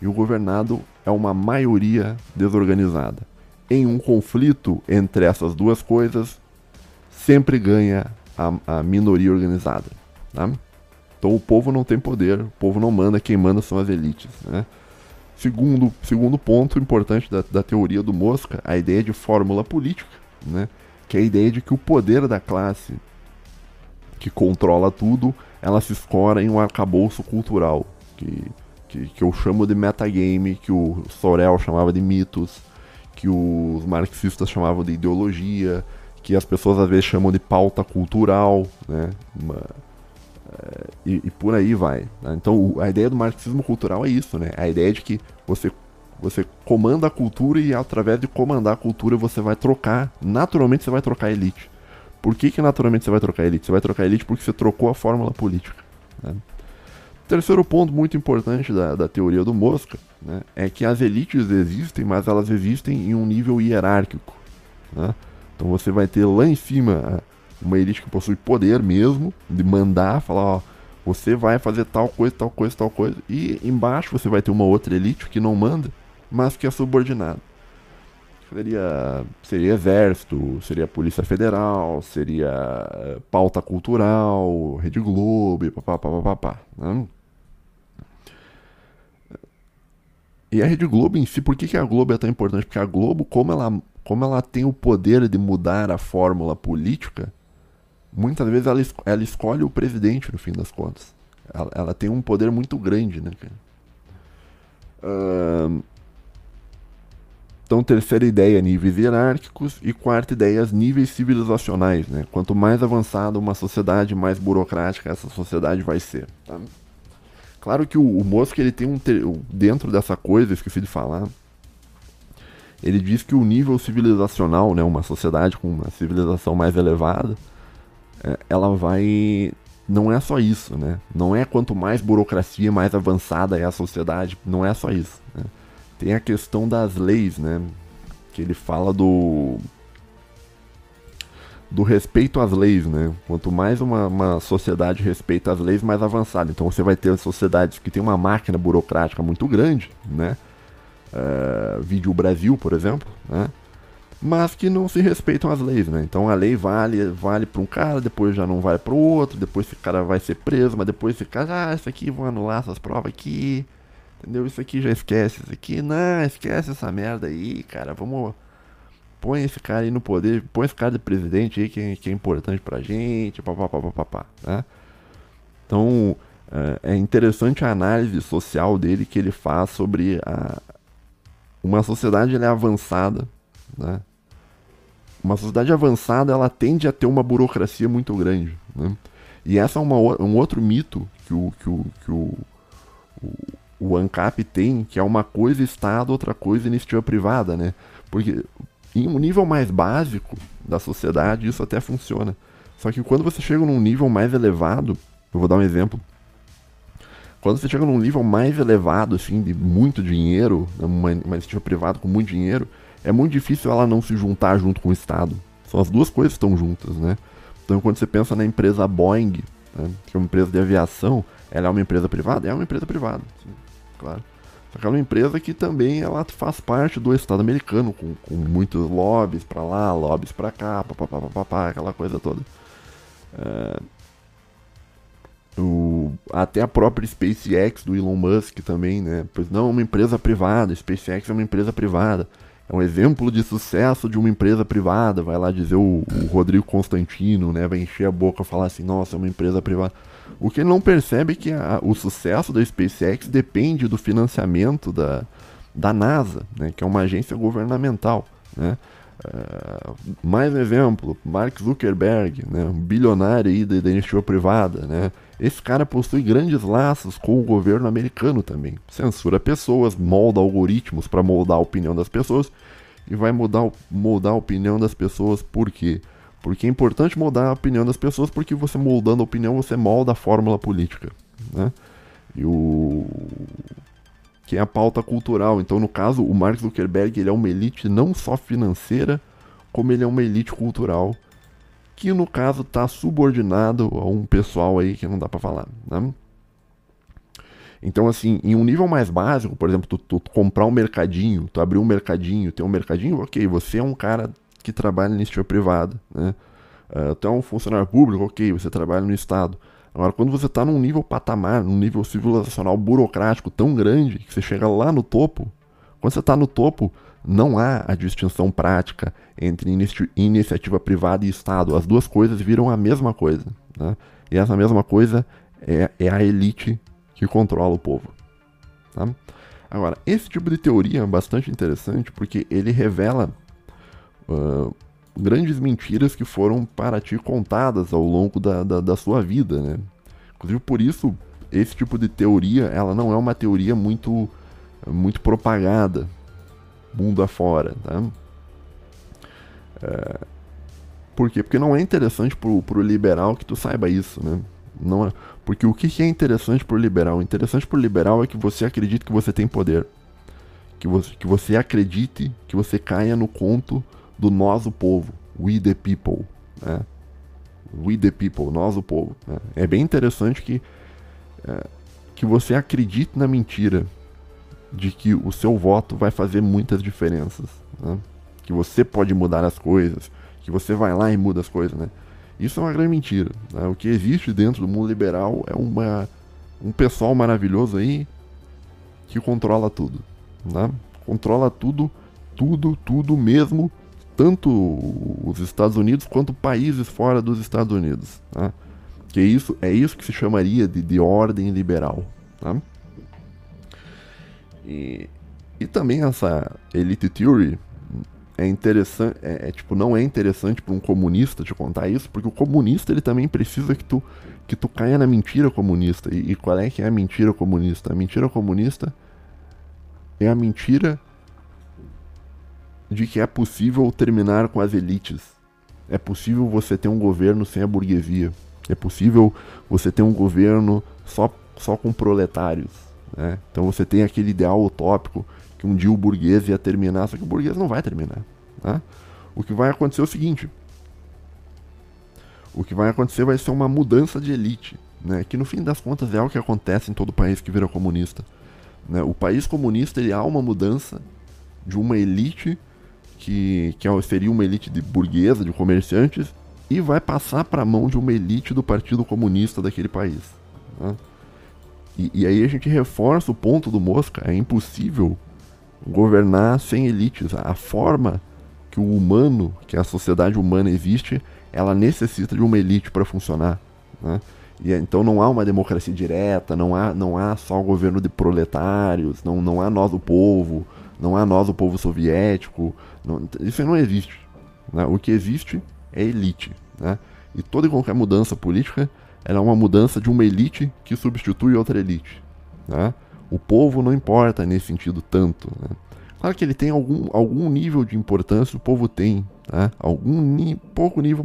e o governado é uma maioria desorganizada. Em um conflito entre essas duas coisas, sempre ganha a, a minoria organizada. Tá? Então o povo não tem poder, o povo não manda, quem manda são as elites. Né? Segundo, segundo ponto importante da, da teoria do Mosca, a ideia de fórmula política, né? que é a ideia de que o poder da classe que controla tudo, ela se escora em um arcabouço cultural, que, que, que eu chamo de metagame, que o Sorel chamava de mitos, que os marxistas chamavam de ideologia, que as pessoas às vezes chamam de pauta cultural, né? Uma, é, e, e, por aí vai. Né? Então a ideia do marxismo cultural é isso, né? A ideia de que você, você comanda a cultura e através de comandar a cultura você vai trocar, naturalmente você vai trocar a elite. Por que, que naturalmente você vai trocar a elite? Você vai trocar a elite porque você trocou a fórmula política. Né? Terceiro ponto muito importante da, da teoria do Mosca né, é que as elites existem, mas elas existem em um nível hierárquico. Né? Então você vai ter lá em cima uma elite que possui poder mesmo, de mandar, falar, ó, você vai fazer tal coisa, tal coisa, tal coisa. E embaixo você vai ter uma outra elite que não manda, mas que é subordinada. Seria, seria exército, seria polícia federal, seria eh, pauta cultural, Rede Globo, papapá, papapá. Né? E a Rede Globo em si, por que, que a Globo é tão importante? Porque a Globo, como ela como ela tem o poder de mudar a fórmula política, muitas vezes ela, ela escolhe o presidente no fim das contas. Ela, ela tem um poder muito grande, né, então, terceira ideia, níveis hierárquicos. E quarta ideia, níveis civilizacionais. Né? Quanto mais avançada uma sociedade, mais burocrática essa sociedade vai ser. Tá? Claro que o, o ele tem um. Dentro dessa coisa, esqueci de falar, ele diz que o nível civilizacional, né, uma sociedade com uma civilização mais elevada, é, ela vai. Não é só isso, né? Não é quanto mais burocracia, mais avançada é a sociedade, não é só isso. Né? Tem a questão das leis, né? Que ele fala do. Do respeito às leis, né? Quanto mais uma, uma sociedade respeita as leis, mais avançada. Então você vai ter sociedades que tem uma máquina burocrática muito grande, né? uh, Vídeo Brasil, por exemplo, né? mas que não se respeitam as leis, né? Então a lei vale vale para um cara, depois já não vale para o outro, depois esse cara vai ser preso, mas depois esse cara, ah, isso aqui vão anular essas provas aqui, entendeu? Isso aqui já esquece, isso aqui, não, esquece essa merda aí, cara, vamos põe esse cara aí no poder, põe esse cara de presidente aí que, que é importante pra gente, papapá, papapá, né? Então é, é interessante a análise social dele que ele faz sobre a, uma sociedade é avançada, né? Uma sociedade avançada ela tende a ter uma burocracia muito grande, né? E essa é uma, um outro mito que o, que o, que o, o, o ANCAP tem, que é uma coisa Estado, outra coisa iniciativa privada, né? Porque em um nível mais básico da sociedade isso até funciona. Só que quando você chega num nível mais elevado, eu vou dar um exemplo, quando você chega num nível mais elevado, assim, de muito dinheiro, uma, uma iniciativa privada com muito dinheiro, é muito difícil ela não se juntar junto com o Estado. São as duas coisas que estão juntas, né? Então, quando você pensa na empresa Boeing, né, que é uma empresa de aviação, ela é uma empresa privada? É uma empresa privada, sim, claro. Só que ela é empresa que também ela faz parte do Estado americano, com, com muitos lobbies para lá, lobbies para cá, papapá, papapá, aquela coisa toda. É, o, até a própria SpaceX do Elon Musk também, né? Pois não, é uma empresa privada, SpaceX é uma empresa privada. É um exemplo de sucesso de uma empresa privada. Vai lá dizer o, o Rodrigo Constantino, né? Vai encher a boca e falar assim, nossa, é uma empresa privada. O que ele não percebe é que a, o sucesso da SpaceX depende do financiamento da, da NASA, né? Que é uma agência governamental, né? Uh, mais um exemplo, Mark Zuckerberg, né, um bilionário aí da, da iniciativa privada, né, esse cara possui grandes laços com o governo americano também. Censura pessoas, molda algoritmos para moldar a opinião das pessoas e vai mudar, moldar a opinião das pessoas por quê? Porque é importante moldar a opinião das pessoas porque você moldando a opinião você molda a fórmula política, né? E o que é a pauta cultural. Então, no caso, o Mark Zuckerberg ele é uma elite não só financeira, como ele é uma elite cultural que no caso está subordinado a um pessoal aí que não dá para falar, né? Então, assim, em um nível mais básico, por exemplo, tu, tu, comprar um mercadinho, tu abrir um mercadinho, ter um mercadinho, ok, você é um cara que trabalha na iniciativa privada, né? É um funcionário público, ok, você trabalha no Estado. Agora, quando você está num nível patamar, num nível civilizacional burocrático tão grande, que você chega lá no topo, quando você está no topo, não há a distinção prática entre inici iniciativa privada e Estado. As duas coisas viram a mesma coisa. Né? E essa mesma coisa é, é a elite que controla o povo. Tá? Agora, esse tipo de teoria é bastante interessante porque ele revela uh, grandes mentiras que foram para ti contadas ao longo da, da, da, sua vida. Né? Inclusive, por isso, esse tipo de teoria ela não é uma teoria muito, muito propagada mundo afora. Tá? É, por quê? Porque não é interessante pro, pro liberal que tu saiba isso, né? Não é, porque o que é interessante pro liberal? O interessante pro liberal é que você acredite que você tem poder. Que você, que você acredite que você caia no conto do nós, o povo. We the people. Né? We the people, nós, o povo. Né? É bem interessante que, é, que você acredite na mentira de que o seu voto vai fazer muitas diferenças. Né? Que você pode mudar as coisas. Que você vai lá e muda as coisas. Né? Isso é uma grande mentira. Né? O que existe dentro do mundo liberal é uma, um pessoal maravilhoso aí que controla tudo. Né? Controla tudo, tudo, tudo mesmo, tanto os Estados Unidos quanto países fora dos Estados Unidos. Né? Que isso, é isso que se chamaria de, de ordem liberal. Tá? E, e também essa elite theory é interessante, é, é, tipo, não é interessante para um comunista te contar isso, porque o comunista ele também precisa que tu que tu caia na mentira comunista. E, e qual é que é a mentira comunista? A mentira comunista é a mentira de que é possível terminar com as elites. É possível você ter um governo sem a burguesia. É possível você ter um governo só, só com proletários. Né? Então você tem aquele ideal utópico que um dia o burguês ia terminar, só que o burguês não vai terminar. Tá? O que vai acontecer é o seguinte: o que vai acontecer vai ser uma mudança de elite, né? que no fim das contas é o que acontece em todo país que vira comunista. Né? O país comunista ele há uma mudança de uma elite que, que é seria uma elite de burguesa, de comerciantes, e vai passar para a mão de uma elite do Partido Comunista daquele país. Né? E, e, aí a gente reforça o ponto do Mosca: é impossível governar sem elites. A forma que o humano, que a sociedade humana existe, ela necessita de uma elite para funcionar. Né? E então não há uma democracia direta, não há, não há só o governo de proletários, não, não há nós o povo, não há nós o povo soviético. Não, isso não existe. Né? O que existe é elite. Né? E toda e qualquer mudança política é uma mudança de uma elite que substitui outra elite. Né? O povo não importa nesse sentido tanto. Né? Claro que ele tem algum, algum nível de importância, o povo tem, né? algum pouco nível,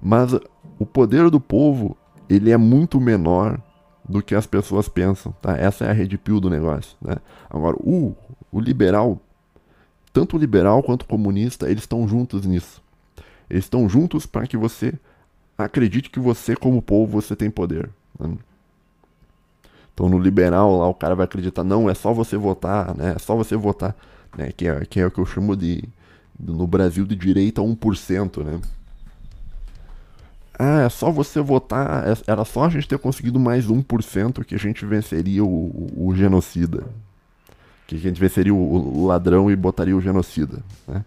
mas o poder do povo ele é muito menor do que as pessoas pensam. Tá? Essa é a rede pio do negócio. Né? Agora, o, o liberal, tanto liberal quanto comunista, eles estão juntos nisso. Eles estão juntos para que você acredite que você, como povo, você tem poder. Né? Então no liberal lá o cara vai acreditar, não, é só você votar, né? É só você votar, né? Que é, que é o que eu chamo de, no Brasil, de direita 1%, né? Ah, é só você votar, é, era só a gente ter conseguido mais 1% que a gente venceria o, o, o genocida. Que a gente venceria o, o, ladrão e botaria o genocida, né?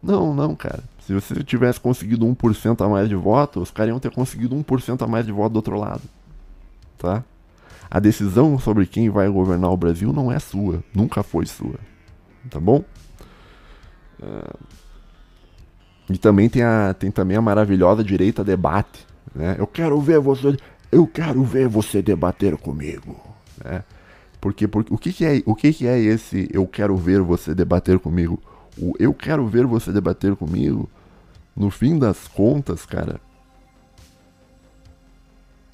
Não, não, cara. Se você tivesse conseguido 1% a mais de voto, os caras iam ter conseguido 1% a mais de voto do outro lado. Tá? A decisão sobre quem vai governar o Brasil não é sua, nunca foi sua. Tá bom? Uh, e também tem, a, tem também a maravilhosa direita debate. Né? Eu quero ver você. Eu quero ver você debater comigo. Né? Porque, porque o, que, que, é, o que, que é esse eu quero ver você debater comigo? O eu quero ver você debater comigo, no fim das contas, cara,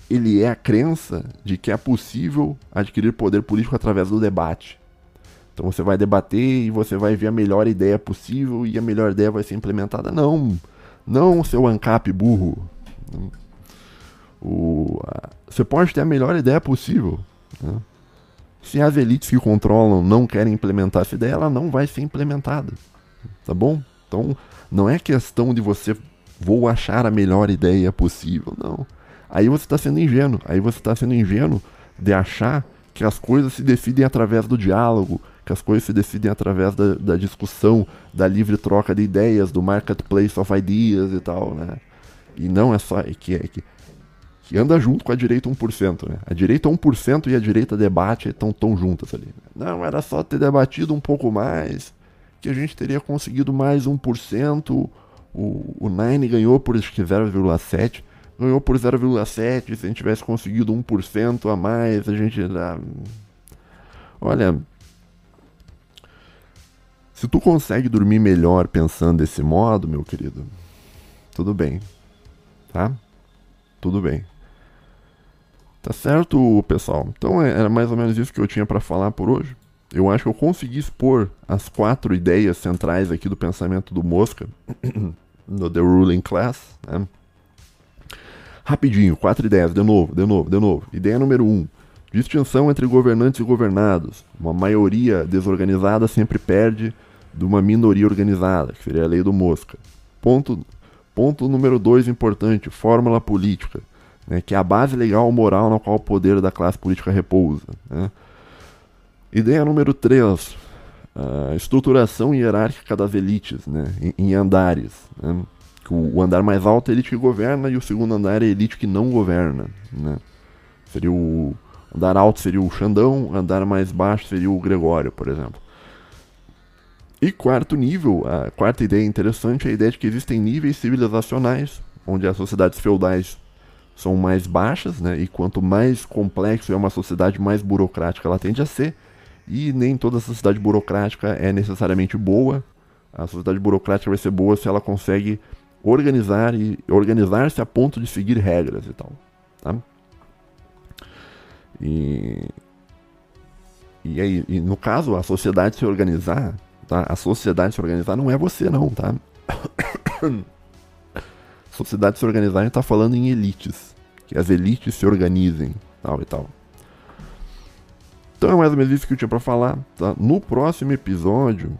ele é a crença de que é possível adquirir poder político através do debate. Então você vai debater e você vai ver a melhor ideia possível e a melhor ideia vai ser implementada. Não, Não seu ANCAP burro. O, você pode ter a melhor ideia possível. Né? Se as elites que controlam não querem implementar essa ideia, ela não vai ser implementada. Tá bom? Então, não é questão de você vou achar a melhor ideia possível. Não. Aí você está sendo ingênuo. Aí você está sendo ingênuo de achar que as coisas se decidem através do diálogo, que as coisas se decidem através da, da discussão, da livre troca de ideias, do marketplace of ideas e tal, né? E não é só é que, é que, que anda junto com a direita 1%, né? A direita 1% e a direita debate estão tão juntas ali. Não, era só ter debatido um pouco mais, que a gente teria conseguido mais 1%, o, o Nine ganhou por acho que 0,7%, ganhou por 0,7, se a gente tivesse conseguido 1% a mais, a gente dá... Olha, se tu consegue dormir melhor pensando desse modo, meu querido, tudo bem, tá? Tudo bem. Tá certo, pessoal? Então é, era mais ou menos isso que eu tinha para falar por hoje. Eu acho que eu consegui expor as quatro ideias centrais aqui do pensamento do Mosca, no The Ruling Class, né? Rapidinho, quatro ideias, de novo, de novo, de novo. Ideia número um: distinção entre governantes e governados. Uma maioria desorganizada sempre perde de uma minoria organizada, que seria a lei do Mosca. Ponto, ponto número dois importante: fórmula política, né, que é a base legal moral na qual o poder da classe política repousa. Né. Ideia número três: a estruturação hierárquica das elites, né, em, em andares. Né o andar mais alto é a elite que governa e o segundo andar é a elite que não governa. Né? Seria o andar alto seria o Xandão, andar mais baixo seria o Gregório, por exemplo. E quarto nível, a quarta ideia interessante é a ideia de que existem níveis civilizacionais, onde as sociedades feudais são mais baixas, né? E quanto mais complexo é uma sociedade, mais burocrática ela tende a ser. E nem toda sociedade burocrática é necessariamente boa. A sociedade burocrática vai ser boa se ela consegue organizar e organizar-se a ponto de seguir regras e tal, tá? E e aí, e no caso, a sociedade se organizar, tá? A sociedade se organizar não é você não, tá? sociedade se organizar, a gente tá falando em elites, que as elites se organizem, tal e tal. Então é mais ou menos isso que eu tinha para falar, tá? No próximo episódio,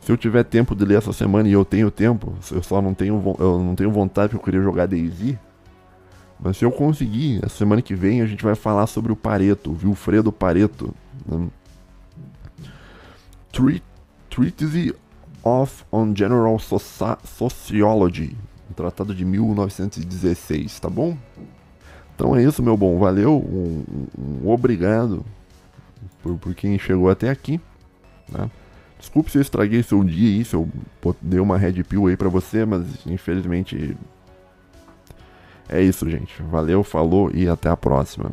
se eu tiver tempo de ler essa semana e eu tenho tempo, eu só não tenho, eu não tenho vontade porque eu queria jogar Daisy. Mas se eu conseguir, a semana que vem a gente vai falar sobre o Pareto, o Wilfredo Pareto. Né? Treatise of on General Soci Sociology, um tratado de 1916, tá bom? Então é isso, meu bom. Valeu, um, um obrigado por, por quem chegou até aqui. Né? Desculpe se eu estraguei seu dia aí, se eu dei uma red pill aí pra você, mas infelizmente é isso, gente. Valeu, falou e até a próxima.